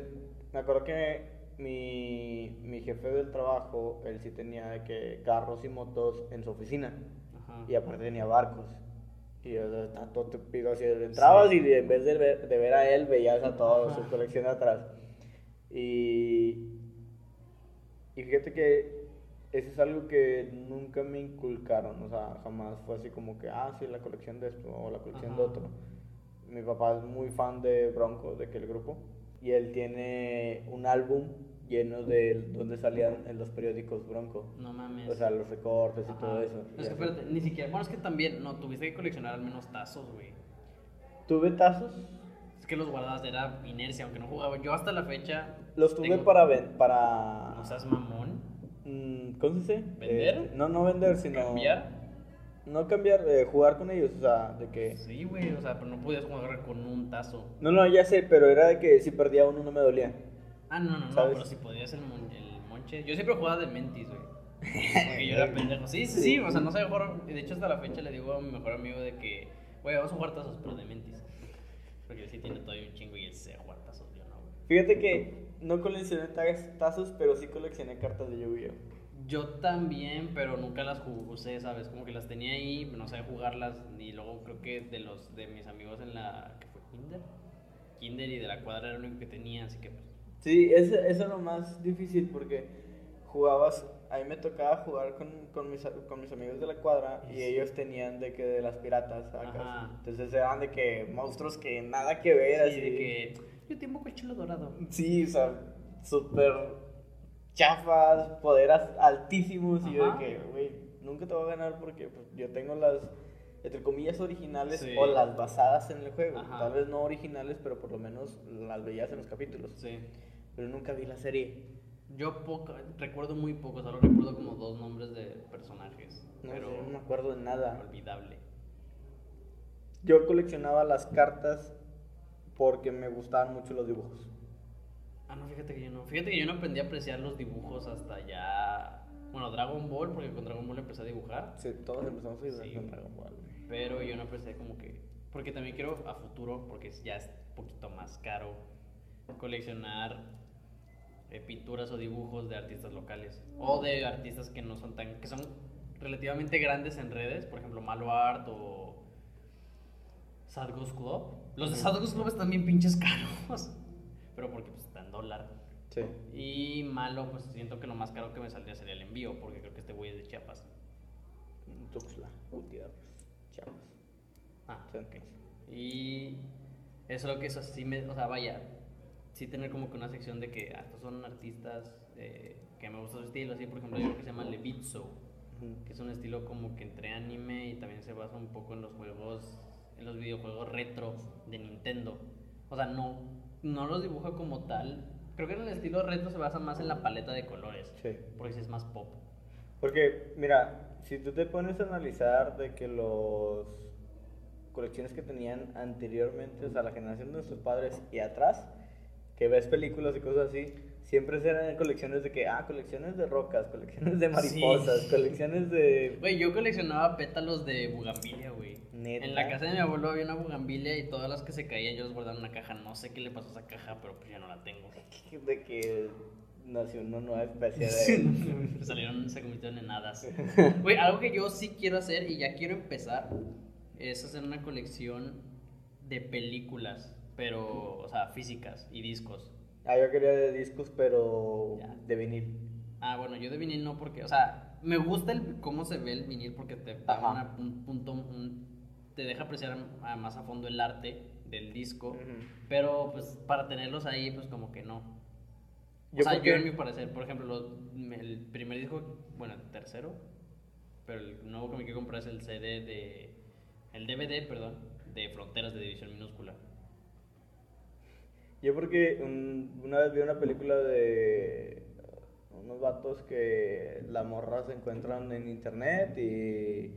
me acuerdo que mi, mi jefe del trabajo, él sí tenía de que carros y motos en su oficina. Ajá. Y aparte tenía barcos. Y o sea, está todo tupido así. Entrabas Sí. y en vez de ver, de ver a él, veías a toda su colección de atrás. Y, y fíjate que eso es algo que nunca me inculcaron. O sea, jamás fue así como que, ah, sí, la colección de esto o la colección de otro. Mi papá es muy fan de Bronco, de aquel grupo. Y él tiene un álbum lleno de donde salían en los periódicos Bronco. No mames. O sea, los recortes y todo eso. Es que espérate, ni siquiera, bueno, es que también, no, tuviste que coleccionar al menos tazos, güey. Tuve tazos, Es que los guardabas, era inercia, aunque no jugaba. Yo hasta la fecha. los tuve tengo- para ven- para No seas mamón. mm, ¿cómo se dice? ¿Vender? Este, no, no vender, sino ¿Cambiar? No cambiar, eh, jugar con ellos, o sea, de que Sí, güey, o sea, pero no podías jugar con un tazo. No, no, ya sé, pero era de que si perdía uno no me dolía. Ah, no, no, no, ¿Sabes? pero si podías el, mon- el monche. Yo siempre jugaba de mentis, güey. Porque yo era *laughs* pendejo. Sí, sí, sí, o sea, no sabía jugar. De hecho, hasta la fecha le digo a mi mejor amigo de que, güey, vamos a jugar tazos, pero de mentis. Porque él sí tiene todavía un chingo y él sé jugar tazos, yo no, güey. Fíjate que no coleccioné taz- tazos, pero sí coleccioné cartas de Yu-Gi-Oh. Yo también, pero nunca las ju- usé, ¿sabes? Como que las tenía ahí, no sabía jugarlas. Y luego creo que de los de mis amigos en la. ¿Qué fue? ¿Kinder? Kinder y de la cuadra era el único que tenía, así que pues. Sí, eso, eso es lo más difícil porque jugabas, a mí me tocaba jugar con, con, mis, con mis amigos de la cuadra y ellos tenían de que de las piratas. Ajá. Entonces eran de que monstruos que nada que ver, Sí, así de que. Yo tengo cochilo dorado. Sí, o sea, súper chafas, poderes altísimos. Y yo de Ajá. que, güey, nunca te voy a ganar porque pues, yo tengo las, entre comillas, originales Sí. o las basadas en el juego. Ajá. Tal vez no originales, pero por lo menos las veías en los capítulos. Sí. Pero nunca vi la serie. Yo poco, recuerdo muy poco, solo recuerdo como dos nombres de personajes. No, pero no me acuerdo de nada. olvidable. Yo coleccionaba las cartas porque me gustaban mucho los dibujos. Ah, no, fíjate que yo no. Fíjate que yo no aprendí a apreciar los dibujos hasta ya. Bueno, Dragon Ball, porque con Dragon Ball empecé a dibujar. Sí, todos empezamos a dibujar Sí. con Dragon Ball. Pero yo no aprecié como que. Porque también quiero a futuro, porque ya es un poquito más caro, coleccionar eh, pinturas o dibujos de artistas locales. O de artistas que no son tan. que son relativamente grandes en redes, por ejemplo, Malo Art o. Sad Goose Club. Los de Sad Goose Club están bien pinches caros. *laughs* Pero porque pues en dólar. Sí. Y malo, pues siento que lo más caro que me saldría sería el envío, porque creo que este güey es de Chiapas. Tuxtla, Gutiérrez, Chiapas. Ah, Sí. ok. Y eso es lo que eso sí me, o sea, vaya, sí tener como que una sección de que ah, estos son artistas eh, que me gusta su estilo, así por ejemplo hay uno que se llama Levitzo, Ujú. que es un estilo como que entre anime y también se basa un poco en los juegos, en los videojuegos retro de Nintendo. O sea, no, no los dibuja como tal. Creo que en el estilo retro se basa más en la paleta de colores, Sí. porque sí es más pop. Porque, mira, si tú te pones a analizar de que los colecciones que tenían anteriormente, o sea, la generación de nuestros padres y atrás, que ves películas y cosas así, siempre eran colecciones de que, ah, colecciones de rocas, colecciones de mariposas, Sí. colecciones de... Güey, yo coleccionaba pétalos de bugambilia, güey. ¿Neta? En la casa de mi abuelo había una bugambilia y todas las que se caían yo las guardaba en una caja. No sé qué le pasó a esa caja, pero pues ya no la tengo. *laughs* De que nació una nueva especie de... *laughs* Salieron, se convirtieron en hadas. *laughs* Güey, algo que yo sí quiero hacer y ya quiero empezar es hacer una colección de películas, pero, o sea, físicas y discos. Ah, yo quería de discos, pero Ya. de vinil. Ah, bueno, yo de vinil no porque, o sea, me gusta el, cómo se ve el vinil porque te da una- un punto, un- te deja apreciar más a fondo el arte del disco, pero pues para tenerlos ahí, pues como que no. O Yo sea, porque- yo en mi parecer, por ejemplo, los- el primer disco, bueno, el tercero, pero el nuevo que me quiero comprar es el CD de, el DVD, perdón, de Fronteras de División Minúscula. Yo porque un- una vez vi una película de unos vatos que la morra se encuentran en internet y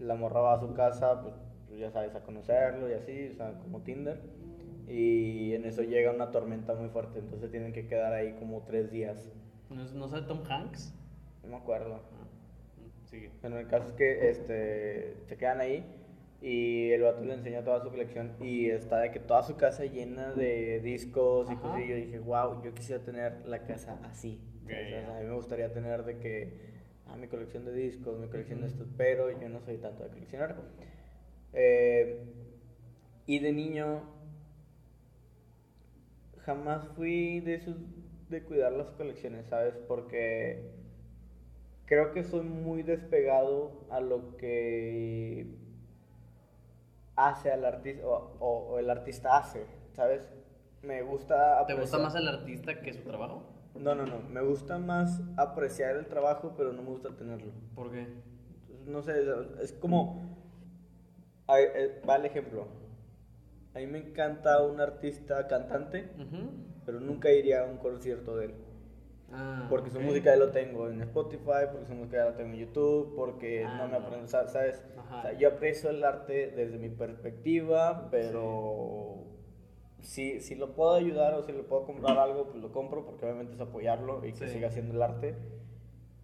la morra va a su casa, pues, ya sabes, a conocerlo y así, o sea, como Tinder. Y en eso llega una tormenta muy fuerte, entonces tienen que quedar ahí como tres días. ¿No, es- no sabe Tom Hanks? No me acuerdo. Ah, sigue. Bueno, el caso es que este, se quedan ahí y el vato le enseña toda su colección y está de que toda su casa llena de discos y Ajá. cosas. Y yo dije, wow, yo quisiera tener la casa así. O sea, ya. a mí me gustaría tener de que, ah, mi colección de discos, mi colección de estos, pero yo no soy tanto de coleccionar. Eh, y de niño, jamás fui de esos de cuidar las colecciones, ¿sabes? Porque creo que soy muy despegado a lo que hace al artista o, o- o el artista hace, ¿sabes? Me gusta ¿Te gusta más el artista que su trabajo? No, no, no, me gusta más apreciar el trabajo, pero no me gusta tenerlo. ¿Por qué? No sé, es como eh, va el ejemplo. A mí me encanta un artista cantante, pero nunca iría a un concierto de él. Ah, Porque su música ya lo tengo en Spotify, porque su música ya la tengo en YouTube, porque Ah, no me aprendo, sa- ¿sabes? Ajá. O sea, yo aprecio el arte desde mi perspectiva, pero si, si lo puedo ayudar o si le puedo comprar algo, pues lo compro, porque obviamente es apoyarlo y que Sí. siga haciendo el arte,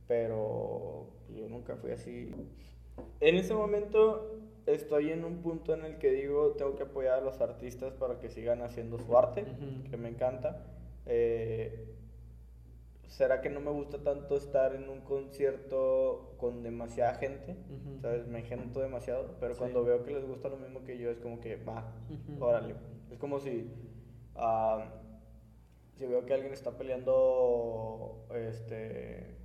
pero yo nunca fui así. En ese momento estoy en un punto en el que digo, tengo que apoyar a los artistas para que sigan haciendo su arte, que me encanta. Eh, ¿Será que no me gusta tanto estar en un concierto con demasiada gente? ¿Sabes? Me engento demasiado, pero Sí. cuando veo que les gusta lo mismo que yo, es como que, va, órale. Es como si, ah, si veo que alguien está peleando este,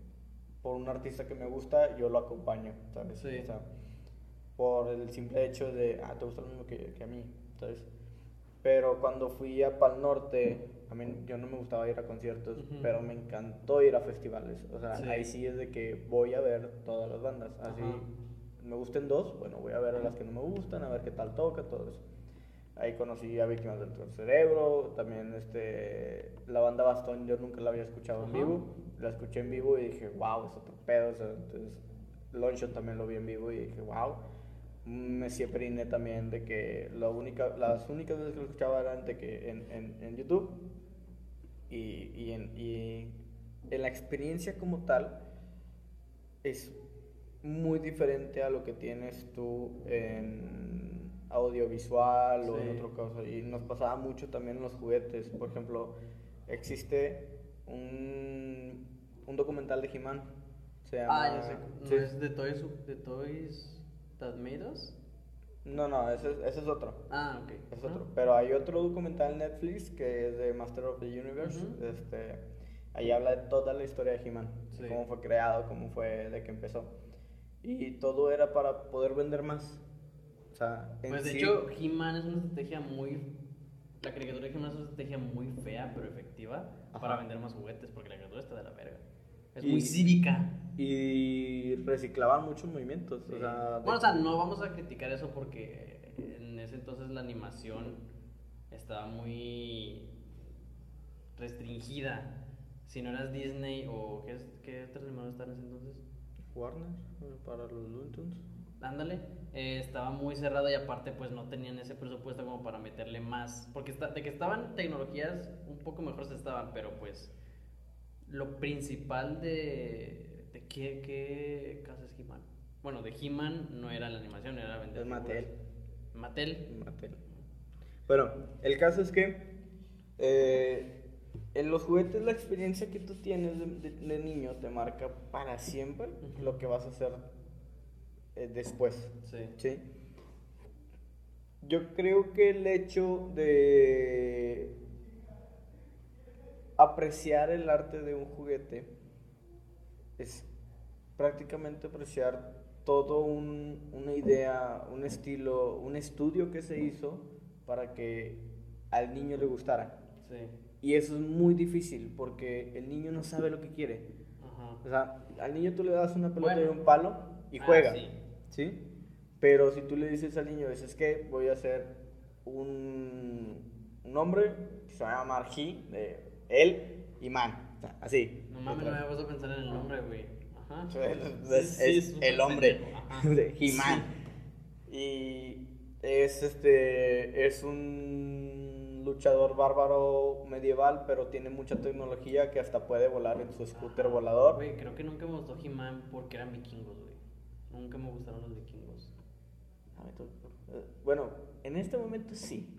por un artista que me gusta, yo lo acompaño, ¿sabes? Sí. O sea, por el simple hecho de, ah, te gusta lo mismo que, que a mí, ¿sabes? Pero cuando fui a Pal Norte, a mí yo no me gustaba ir a conciertos, pero me encantó ir a festivales. O sea, Sí. ahí sí es de que voy a ver todas las bandas. Así, Ajá. me gusten dos, bueno, voy a ver a las que no me gustan, a ver qué tal toca, todo eso. Ahí conocí a Víctimas del Tercer Cerebro, también este, la banda Bastón, yo nunca la había escuchado en Ajá. vivo. La escuché en vivo y dije, wow, es otro pedo. o sea, entonces, Longshot también lo vi en vivo y dije, wow. Messier Periné también, de que la única, las únicas veces que lo escuchaba eran de que en, en, en YouTube y, y, en, y en la experiencia como tal es muy diferente a lo que tienes tú en audiovisual o en Sí. otro caso. Y nos pasaba mucho también en los juguetes. Por ejemplo, existe un, un documental de He-Man. Se llama... Ah, ya sé. ¿No sí. es de Toys, de Toys That Made Us? No, no, ese, es- ese es otro. Ah, ok. Es otro. Pero hay otro documental en Netflix que es de Master of the Universe. Ujú. este, ahí habla de toda la historia de He-Man. Sí. Cómo fue creado, cómo fue de que empezó. Y todo era para poder vender más. O sea, en Pues de sí- hecho, He-Man es una estrategia muy. La caricatura de He-Man es una estrategia muy fea, pero efectiva Ajá. para vender más juguetes, porque la caricatura está de la verga. Es Y- muy cívica. Y reciclaban muchos movimientos. Sí. O sea, Bueno, o sea, no vamos a criticar eso porque en ese entonces la animación estaba muy restringida. Si no eras Disney o qué, qué otros animadores estaban en ese entonces, Warner, para los Looney ándale, eh, estaba muy cerrado y aparte pues no tenían ese presupuesto como para meterle más. Porque está- de que estaban tecnologías un poco mejores estaban, pero pues lo principal de... ¿De qué, qué casa es He-Man? Bueno, de He-Man no era la animación, era vender Es Mattel. Mattel. Mattel. Bueno, el caso es que eh, en los juguetes la experiencia que tú tienes de, de- de niño te marca para siempre lo que vas a hacer eh, después. Sí. ¿sí? Yo creo que el hecho de apreciar el arte de un juguete es prácticamente apreciar todo un- una idea, un estilo, un estudio que se hizo para que al niño le gustara. Sí. Y eso es muy difícil porque el niño no sabe lo que quiere. Ajá. O sea, al niño tú le das una pelota Bueno. y un palo y Ah, juega. sí. Sí. Pero si tú le dices al niño, es que voy a hacer un, un hombre que se va a llamar He, de él y Man. O sea, así. No mames, no me puesto a pensar en el nombre, güey. Ajá. *laughs* Es, Sí, sí, es súper el hombre *laughs* de He-Man. Y es este es un luchador bárbaro medieval, pero tiene mucha tecnología que hasta puede volar en su scooter volador. Güey, creo que nunca me gustó He-Man porque eran vikingos, güey. Nunca me gustaron los vikingos. A ver, tú- eh, Bueno, en este momento sí.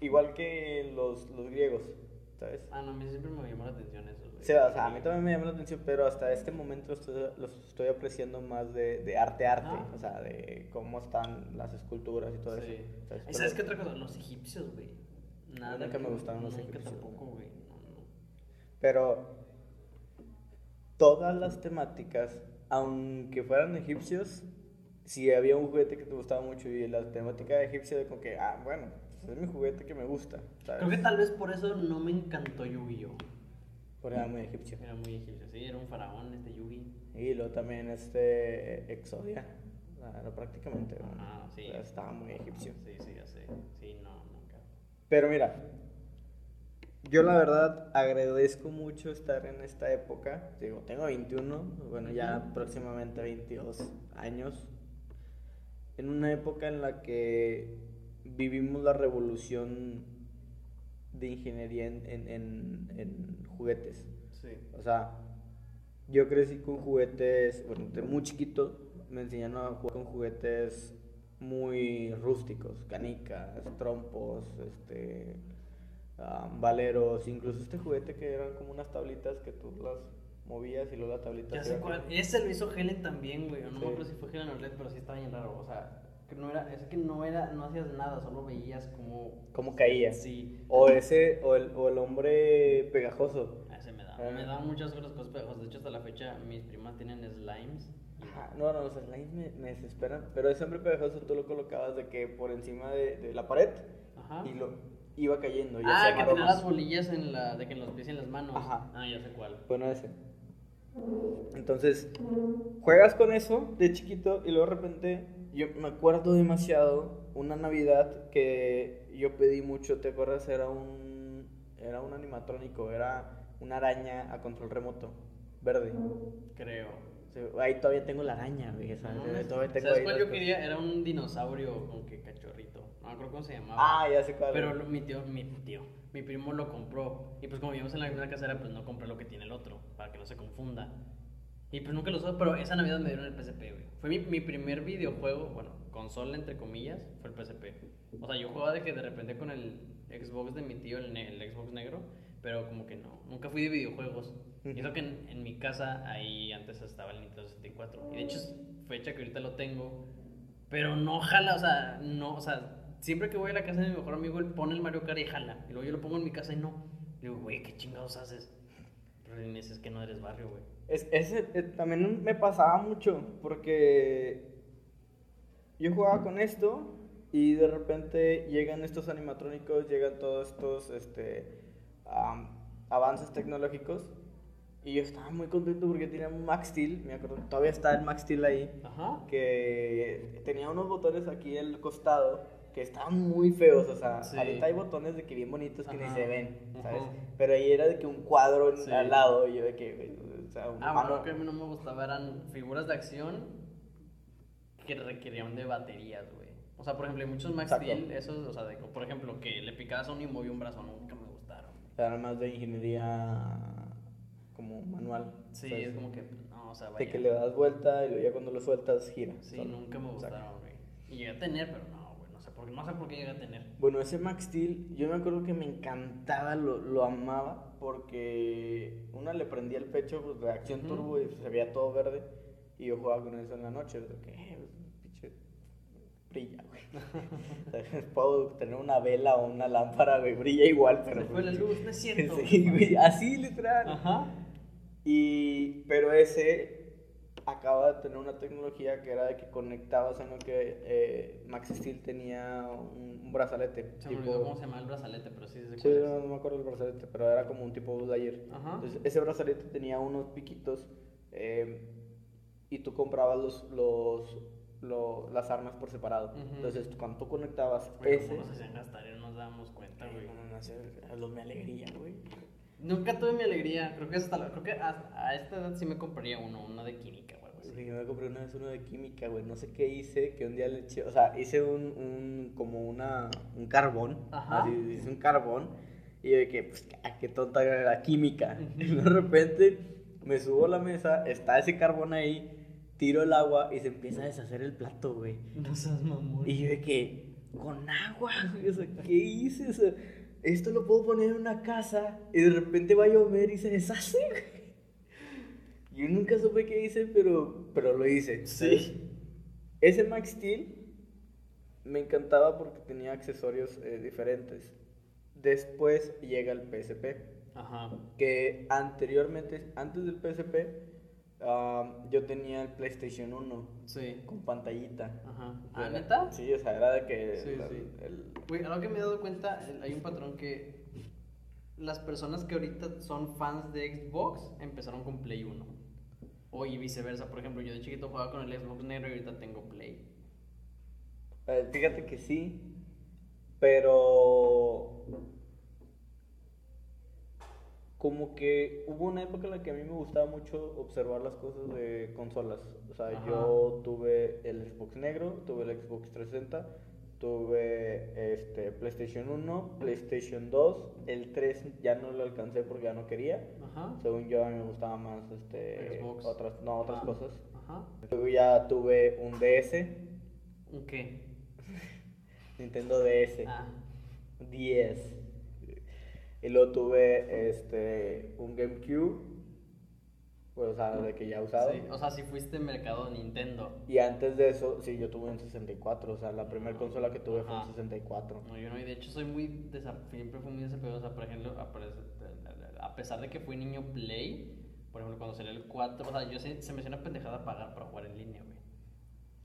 Igual que los, los griegos, ¿sabes? Ah, no, a mí siempre me llamó la atención eso, güey. Sí, o sea, a mí también me llama la atención, pero hasta este momento estoy- los estoy apreciando más de, de arte-arte, Ajá. o sea, de cómo están las esculturas y todo Sí. eso. ¿sabes? ¿Y sabes qué otra cosa? Los egipcios, güey. Nada. Nunca me gustaron los egipcios, tampoco, güey. No, no. Pero todas las temáticas, aunque fueran egipcios, si había un juguete que te gustaba mucho y la temática egipcia de como que, ah, bueno, pues es mi juguete que me gusta, ¿sabes? Creo que tal vez por eso no me encantó Yu-Gi-Oh! Por era muy egipcio. Era muy egipcio. Sí, era un faraón este Yugi. Y luego también este Exodia, era prácticamente, ¿no? Ah, sí. Estaba muy egipcio. Sí, sí, ya sé. Sí, no, nunca. Pero mira, yo la verdad agradezco mucho estar en esta época. Digo, tengo 21, bueno, ya próximamente 22 años. En una época en la que vivimos la revolución de ingeniería en, en- en- en juguetes. Sí. O sea, yo crecí con juguetes, bueno, de muy chiquito me enseñaron a jugar con juguetes muy rústicos, canicas, trompos, este, ah, valeros, incluso este juguete que eran como unas tablitas que tú las movías y luego la tablita Ya sé cuál. Ese lo hizo Helen también, güey. No me Sí. acuerdo si fue Helen Orlet, pero sí estaba bien raro. O sea, que no era, es que no era, no hacías nada, solo veías como. Cómo caía. Sí. O ese, o el, o el hombre pegajoso. Ese me da. Ah. Me daban muchas otras cosas pegajosas. De hecho, hasta la fecha, mis primas tienen slimes. Ajá, No, no, los slimes me, me desesperan, pero ese hombre pegajoso tú lo colocabas de que por encima de, de la pared Ajá. y lo iba cayendo. y Ah, que tenía las bolillas en la, de que en los pies y en las manos. Ajá. Ah, ya sé cuál. Bueno, ese. Entonces, juegas con eso de chiquito y luego de repente yo me acuerdo demasiado una Navidad que yo pedí mucho, ¿te acuerdas? Era un era un animatrónico, era una araña a control remoto, verde. Creo. Sí, ahí todavía tengo la araña, güey, No ¿sabes? mames. Todavía tengo ¿Sabes cuál yo cosas. quería? Era un dinosaurio con que cachorrito. No me acuerdo cómo se llamaba. Ah, ya sé cuál. Pero lo- mi tío, mi tío, mi primo lo compró. Y pues como vivimos en la misma casera, pues no compré lo que tiene el otro, para que no se confunda. Y pues nunca lo usó, pero esa Navidad me dieron el PSP, güey. Fue mi, mi primer videojuego, bueno, consola entre comillas, fue el PSP. O sea, yo jugaba de que de repente con el Xbox de mi tío, el, el Xbox negro, pero como que no, nunca fui de videojuegos. Y eso que en, en mi casa ahí antes estaba el Nintendo 64. Y de hecho es fecha que ahorita lo tengo, pero no jala, o sea, no, o sea, siempre que voy a la casa de mi mejor amigo, él pone el Mario Kart y jala. Y luego yo lo pongo en mi casa y no. Digo, güey, ¿qué chingados haces? Pero me dices que no eres barrio, güey. Es, ese eh, también me pasaba mucho porque yo jugaba con esto y de repente llegan estos animatrónicos, llegan todos estos este, am, avances tecnológicos y yo estaba muy contento porque tenía un Max Steel, me acuerdo, todavía está el Max Steel ahí, Ajá. que tenía unos botones aquí al costado que estaban muy feos, o sea, Sí. ahorita hay botones de que bien bonitos que ni Ajá. se ven, ¿sabes? Ajá. Pero ahí era de que un cuadro en- Sí. al lado y yo de que, o sea, un Ah, mano- bueno, lo que a mí no me gustaba eran figuras de acción que requerían de baterías, güey. O sea, por ejemplo, hay muchos Max. Steel, esos, o sea, de- por ejemplo, que le picabas a uno y movía un brazo, nunca me gustaron. Era más de ingeniería como manual. Sí, ¿sabes? es como que, no, o sea, De vaya. que le das vuelta y luego ya cuando lo sueltas gira. Sí, nunca me gustaron, güey. Y llegué a tener, pero no, güey, no sé por qué, llegué a tener. Bueno, ese Max Steel, yo me acuerdo que me encantaba, lo, lo amaba, porque una le prendía el pecho, pues reacción Ujú. turbo y se veía todo verde, y yo jugaba con eso en la noche, de que, eh, pinche, brilla, güey. *laughs* Puedo tener una vela o una lámpara, güey, brilla igual, pero... Se fue la pues, luz, no es cierto. *laughs* Sí, güey, así literal. Ajá. Y, pero ese acaba de tener una tecnología que era de que conectabas en lo que eh, Max Steel tenía un, un brazalete. Se me tipo- olvidó cómo se llama el brazalete, pero sí sé Sí, no, no me acuerdo el brazalete, pero era como un tipo Buzz Lightyear. Ajá. Entonces, ese brazalete tenía unos piquitos eh, y tú comprabas los, los, lo- las armas por separado. Ujú. Entonces, cuando tú conectabas Güey, ese... ¿cómo nos hacían gastar en unos damos cuenta, güey. No, no, no, mi alegría, güey. Nunca tuve mi alegría. Creo que hasta la- creo que a, a esta edad sí me compraría uno, uno de química Sí, yo me compré una vez uno de química, güey. No sé qué hice, que un día le eché, o sea, hice un, un como una, un carbón. Ajá. Así, hice un carbón. Y yo que, pues, ah, qué tonta la química. *laughs* Y de repente me subo a la mesa, está ese carbón ahí, tiro el agua y se empieza a deshacer el plato, güey. No seas mamón. Y yo que, con agua, güey, o sea, ¿qué hice? O sea, esto lo puedo poner en una casa y de repente va a llover y se deshace, güey. Yo nunca supe qué hice, pero, pero lo hice. Sí. Ese Max Steel me encantaba porque tenía accesorios eh, diferentes. Después llega el PSP, Ajá. que anteriormente, antes del PSP, yo tenía el PlayStation 1 Sí. con pantallita. Ajá. ¿Ah, neta? Sí, o sea, era de que. Sí, el- sí. el- Güey, algo que me he dado cuenta, hay un patrón que las personas que ahorita son fans de Xbox empezaron con Play 1. O y viceversa, por ejemplo, yo de chiquito jugaba con el Xbox negro y ahorita tengo Play. eh, fíjate que sí, pero. Como que hubo una época en la que a mí me gustaba mucho observar las cosas de consolas. O sea, Ajá. yo tuve el Xbox negro, tuve el Xbox 360, tuve este PlayStation 1, PlayStation 2, el 3 ya no lo alcancé porque ya no quería. Ajá. Según yo a mí me gustaba más este Xbox. otras no otras Ah. cosas. Ajá. Luego ya tuve un DS, ¿Un qué? *laughs* Nintendo DS, Ah. 10. Y luego tuve este un GameCube, pues, o sea, de que ya usado. Sí, o sea, si fuiste mercado Nintendo. Y antes de eso, sí, yo tuve un 64, o sea, la primera consola que tuve fue un Ajá. 64. No, yo no, y de hecho soy muy, siempre fui muy desapegado, o sea, por ejemplo, a, a pesar de que fui niño Play, por ejemplo, cuando salió el 4, o sea, yo se, se me hacía una pendejada pagar para jugar en línea, güey.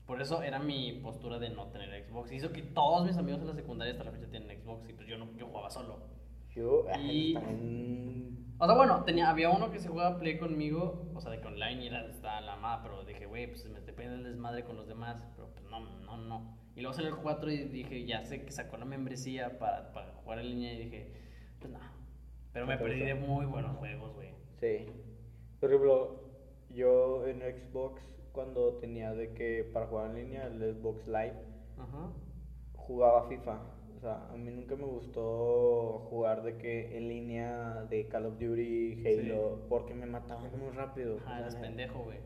Por eso era mi postura de no tener Xbox. Hizo que todos mis amigos en la secundaria hasta la fecha tienen Xbox y pues yo no, yo jugaba solo. Yo, ay, Y- también- O sea, bueno, tenía, había uno que se jugaba Play conmigo, o sea, de que online y era, estaba la mamá, pero dije, güey, pues me depende el desmadre con los demás, pero pues no, no, no. Y luego salió el 4 y dije, ya sé que sacó la membresía para, para jugar en línea y dije, pues no. Pero me perdí de muy buenos juegos, güey. Sí. Por ejemplo, yo en Xbox, cuando tenía de que para jugar en línea, el Xbox Live, Ajá. jugaba FIFA. O sea, a mí nunca me gustó jugar de que en línea de Call of Duty, Halo, porque me mataban muy rápido. Ajá, o eres pendejo, güey.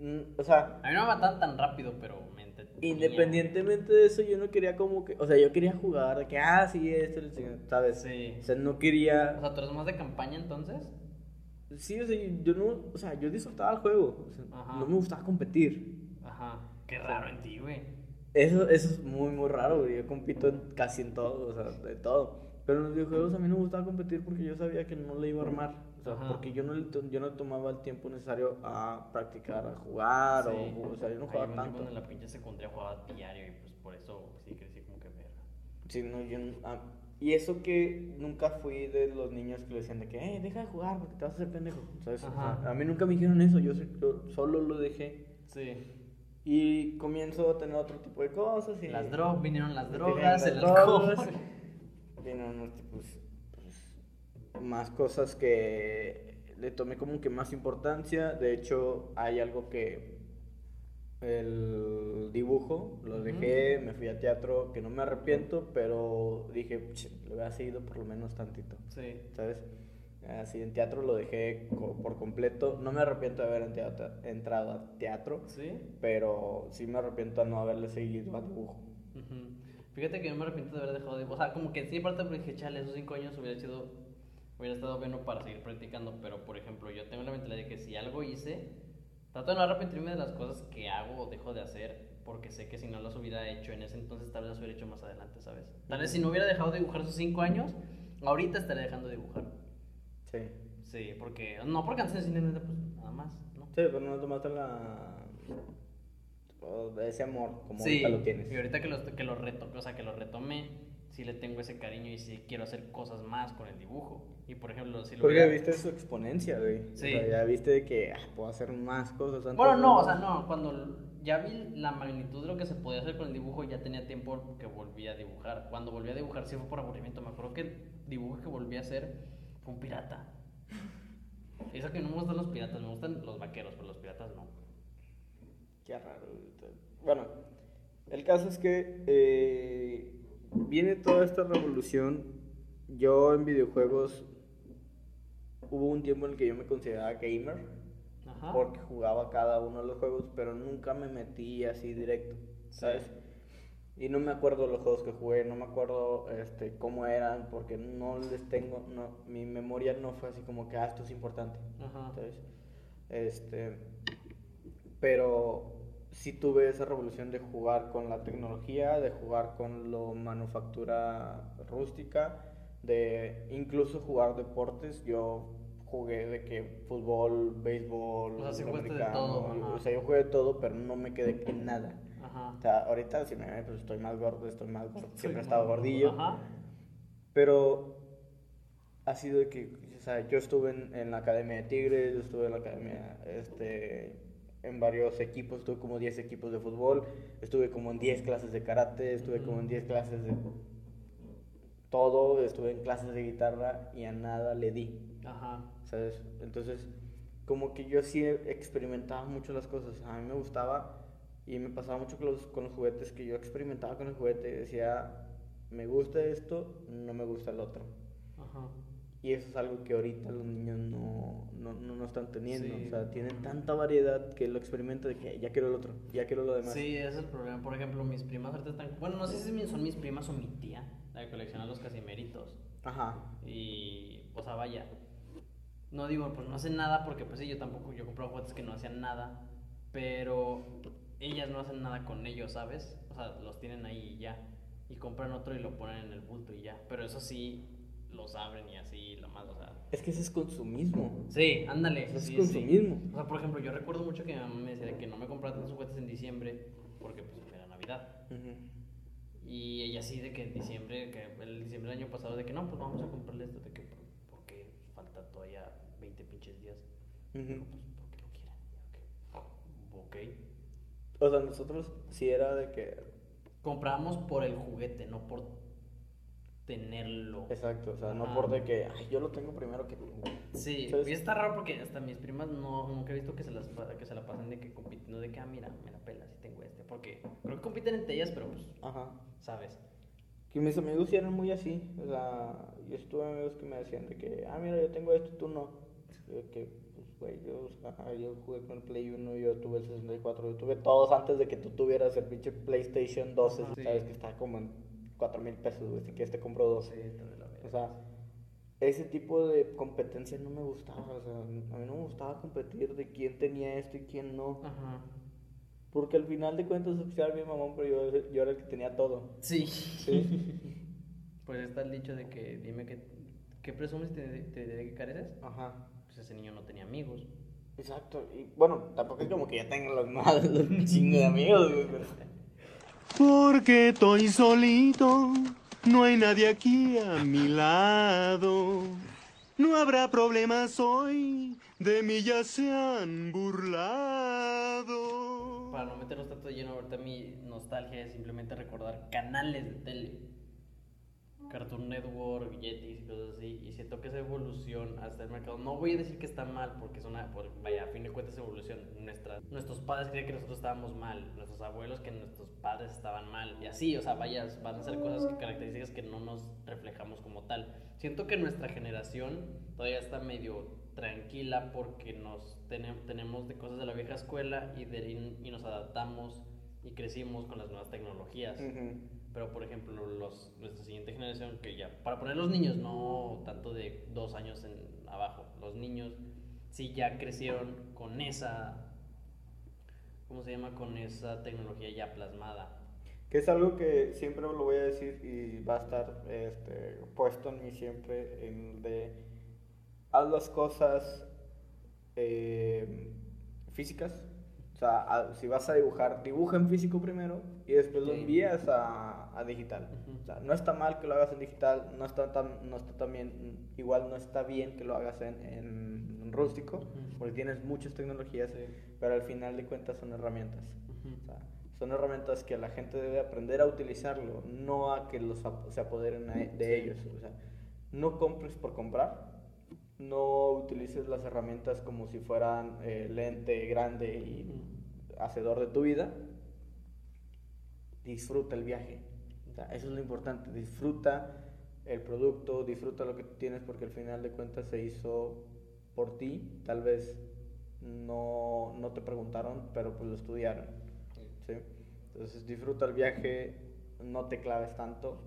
mm, O sea, A mí no me mataban tan rápido, pero me independientemente de eso, yo no quería como que, o sea, yo quería jugar de que, ah, sí, esto, el chingado", ¿sabes? Sí. O sea, no quería, O sea, ¿tú eres más de campaña entonces? sí, o sea, yo no, o sea, yo disfrutaba el juego, o sea, Ajá. no me gustaba competir. Ajá. Qué raro en ti, güey. Eso, eso es muy, muy raro, güey. Yo compito en casi en todo, o sea, de todo. Pero en los videojuegos a mí no me gustaba competir porque yo sabía que no le iba a armar. O sea, Ajá. porque yo no, yo no tomaba el tiempo necesario a practicar, a jugar, Sí. o, o sea, yo no jugaba un tanto. En la pinche secundaria jugaba diario y pues por eso sí crecí como que verga. Sí, no, yo ah, y eso que nunca fui de los niños que le decían de que, eh, deja de jugar porque te vas a hacer pendejo. ¿sabes? O sea, a mí nunca me dijeron eso, yo, yo solo lo dejé. Sí. Y comienzo a tener otro tipo de cosas. Y Las drogas, vinieron las drogas, el alcohol. Vinieron unos tipos, pues, más cosas que le tomé como que más importancia. De hecho, hay algo que el dibujo lo dejé, me fui a teatro, que no me arrepiento, pero dije, "Ch, lo hubiera seguido por lo menos tantito, Sí. ¿sabes? Así en teatro lo dejé co- por completo. No me arrepiento de haber entrado a teatro, Sí. pero sí me arrepiento de no haberle seguido a dibujo. Ujú. Fíjate que yo me arrepiento de haber dejado de. O sea, como que sí, parte dije, chale, esos cinco años hubiera sido. Hubiera estado bueno para seguir practicando. Pero, por ejemplo, yo tengo la mentalidad de que si algo hice, trato de no arrepentirme de las cosas que hago o dejo de hacer. Porque sé que si no las hubiera hecho en ese entonces, tal vez las hubiera hecho más adelante, ¿sabes? Tal vez si no hubiera dejado de dibujar esos cinco años, ahorita estaría dejando de dibujar. Sí. Sí, porque. No por canciones, simplemente, pues nada más, ¿no? Sí, pero no tomaste la... ese amor como Sí, ahorita lo tienes. y ahorita que lo, que lo reto, o sea, que lo retomé, sí le tengo ese cariño y sí quiero hacer cosas más con el dibujo. Y por ejemplo, si lo Porque hubiera- viste su exponencia, güey. Sí. O sea, ya viste de que ah, puedo hacer más cosas antes. Bueno, no, o sea, no, cuando ya vi la magnitud de lo que se podía hacer con el dibujo, ya tenía tiempo que volví a dibujar. Cuando volví a dibujar sí fue por aburrimiento. Me acuerdo que el dibujo que volví a hacer un pirata. Eso que no me gustan los piratas, me gustan los vaqueros, pero los piratas no. Qué raro. Bueno, el caso es que eh, viene toda esta revolución. Yo en videojuegos hubo un tiempo en el que yo me consideraba gamer Ajá. porque jugaba cada uno de los juegos, pero nunca me metí así directo, ¿sabes? Y no me acuerdo los juegos que jugué, no me acuerdo este, cómo eran, porque no les tengo, no, mi memoria no fue así como que, ah, esto es importante, Ajá. ¿sabes? Este, pero sí tuve esa revolución de jugar con la tecnología, de jugar con lo manufactura rústica, de incluso jugar deportes. Yo jugué de que fútbol, béisbol, O sea, sí jugaste de americano, todo, o sea, yo jugué de todo, pero no me quedé en nada. Ajá. O sea, ahorita si me ven, pues estoy más gordo, estoy más gordo, siempre he estado gordillo. Ajá. Pero ha sido de que, o sea, yo estuve en, en la Academia de Tigres, yo estuve en la Academia, este, en varios equipos, estuve como 10 equipos de fútbol, estuve como en 10 clases de karate, estuve como en 10 clases de todo, estuve en clases de guitarra y a nada le di, Ajá. ¿Sabes? Entonces, como que yo sí experimentaba mucho las cosas, a mí me gustaba y me pasaba mucho con los, con los juguetes, que yo experimentaba con el juguete y decía, me gusta esto, no me gusta el otro. Ajá. Y eso es algo que ahorita los niños no, no, no, no están teniendo. Sí. O sea, tienen tanta variedad que lo experimento de que ya quiero el otro, ya quiero lo demás. Sí, ese es el problema. Por ejemplo, mis primas ahorita están. Bueno, no sé si son mis primas o mi tía, la que colecciona los casiméritos. Ajá. Y, o sea, vaya. No digo, pues no hacen nada porque, pues sí, yo tampoco. Yo compraba juguetes que no hacían nada. Pero ellas no hacen nada con ellos, ¿sabes? O sea, los tienen ahí y ya. Y compran otro y lo ponen en el bulto y ya. Pero eso sí, los abren y así, lo más, o sea. Es que ese es consumismo. Sí, ándale. Es sí, sí. consumismo. O sea, por ejemplo, yo recuerdo mucho que mi mamá me decía de que no me comprara tantos juguetes en diciembre porque pues era Navidad. Ujú. Y ella sí de que en diciembre, que el diciembre del año pasado, de que no, pues vamos a comprarle esto, de que por- porque falta todavía 20 pinches días. Ujú. Digo, pues porque lo quieren. Ok. O sea, nosotros sí era de que. Compramos por el juguete, no por tenerlo. Exacto, o sea, no Ajá. por de que, ay, yo lo tengo primero que tú. Sí, ¿Sabes? y está raro porque hasta mis primas no, nunca he visto que se, las, que se la pasen de que compiten, no de que, ah, mira, me la pela si tengo este. Porque creo que compiten entre ellas, pero pues, Ajá. sabes. Que mis amigos sí eran muy así. O sea, yo estuve amigos que me decían de que, ah, mira, yo tengo esto y tú no. Yo que, pues, güey, yo, ajá, yo jugué con el Play 1, yo tuve el 64, yo tuve todos antes de que tú tuvieras el pinche PlayStation 12. Ajá. Sí. Sabes que está como en 4 mil pesos, güey. Si quieres te compro dos. Sí, está de la verga. O sea, ese tipo de competencia no me gustaba. O sea, a mí no me gustaba competir de quién tenía esto y quién no. Ajá. Porque al final de cuentas, oficial bien mamón, pero yo, yo era el que tenía todo. Sí. Sí. *laughs* Pues está el dicho de que dime que, ¿qué presumes te, te, de que careces? Ajá. Pues ese niño no tenía amigos. Exacto. Y bueno, tampoco es como que ya tenga los más un chingo de amigos, güey. pero- *laughs* Porque estoy solito, no hay nadie aquí a mi lado. No habrá problemas hoy, de mí ya se han burlado. Para no meternos tanto de lleno, ahorita mi nostalgia es simplemente recordar canales de tele. Cartoon Network, Yetis y cosas así. Y siento que esa evolución hasta el mercado. No voy a decir que está mal, porque es una. por- vaya, a fin de cuentas, evolución. Nuestra, nuestros padres creían que nosotros estábamos mal. Nuestros abuelos que nuestros padres estaban mal. Y así, o sea, vaya, van a ser cosas que características que no nos reflejamos como tal. Siento que nuestra generación todavía está medio tranquila porque nos tene- tenemos de cosas de la vieja escuela y, de, y nos adaptamos y crecimos con las nuevas tecnologías. Ujú. Pero, por ejemplo, los, nuestra siguiente generación, que ya, para poner los niños, no tanto de dos años en abajo, los niños sí ya crecieron con esa, ¿cómo se llama? Con esa tecnología ya plasmada. Que es algo que siempre lo voy a decir y va a estar este, puesto en mí siempre, en de haz las cosas eh, físicas. Sea, a- si vas a dibujar, dibuja en físico primero y después lo envías a, a digital. O sea, no está mal que lo hagas en digital, no está, tan, no está tan bien, igual no está bien que lo hagas en, en- en rústico, Ujú. porque tienes muchas tecnologías, Sí. pero al final de cuentas son herramientas. O sea, son herramientas que la gente debe aprender a utilizarlo, no a que los ap- se apoderen a- de ellos. O sea, no compres por comprar, no utilices las herramientas como si fueran eh, lente grande y hacedor de tu vida. Disfruta el viaje. O sea, eso es lo importante. Disfruta el producto, disfruta lo que tienes porque al final de cuentas se hizo por ti. Tal vez no, no te preguntaron, pero pues lo estudiaron. ¿sí? Entonces disfruta el viaje, no te claves tanto.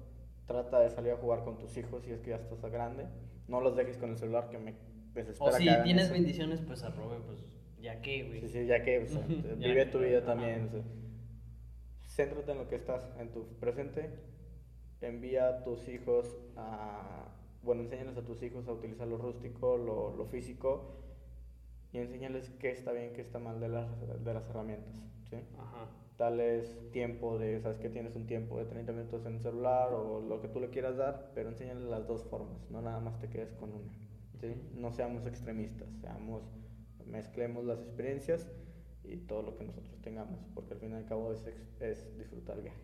Trata de salir a jugar con tus hijos si es que ya estás grande. No los dejes con el celular que me desespera. O si tienes eso. bendiciones, pues arrobe, pues ya que, güey. Sí, sí, ya que o sea, *laughs* Ya vive que, tu vida también. o sea, céntrate en lo que estás, en tu presente. Envía a tus hijos a. Bueno, enséñales a tus hijos a utilizar lo rústico, lo, lo físico. Y enséñales qué está bien, qué está mal de las, de las herramientas. ¿sí? Ajá. Dales tiempo de, sabes que tienes un tiempo de 30 minutos en el celular o lo que tú le quieras dar, pero enséñales las dos formas, no nada más te quedes con una. ¿sí? No seamos extremistas, seamos, mezclemos las experiencias y todo lo que nosotros tengamos, porque al fin y al cabo es, es disfrutar el viaje.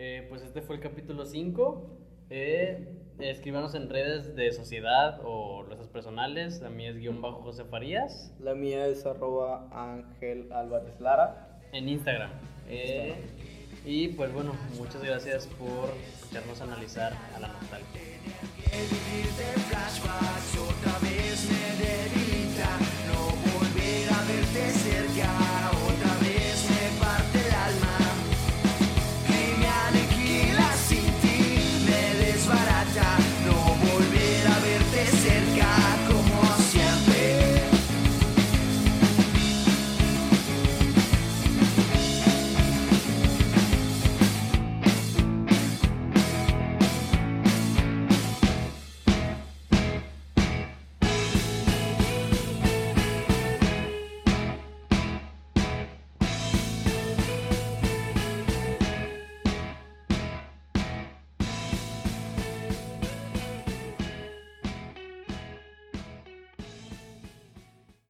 Eh, pues este fue el capítulo 5. Eh, escríbanos en redes de sociedad o nuestras personales. La mía es guion bajo José Farías. La mía es arroba Ángel Álvarez Lara. En Instagram. Eh, y pues bueno, muchas gracias por escucharnos analizar a la nostalgia. te cerca. Oh.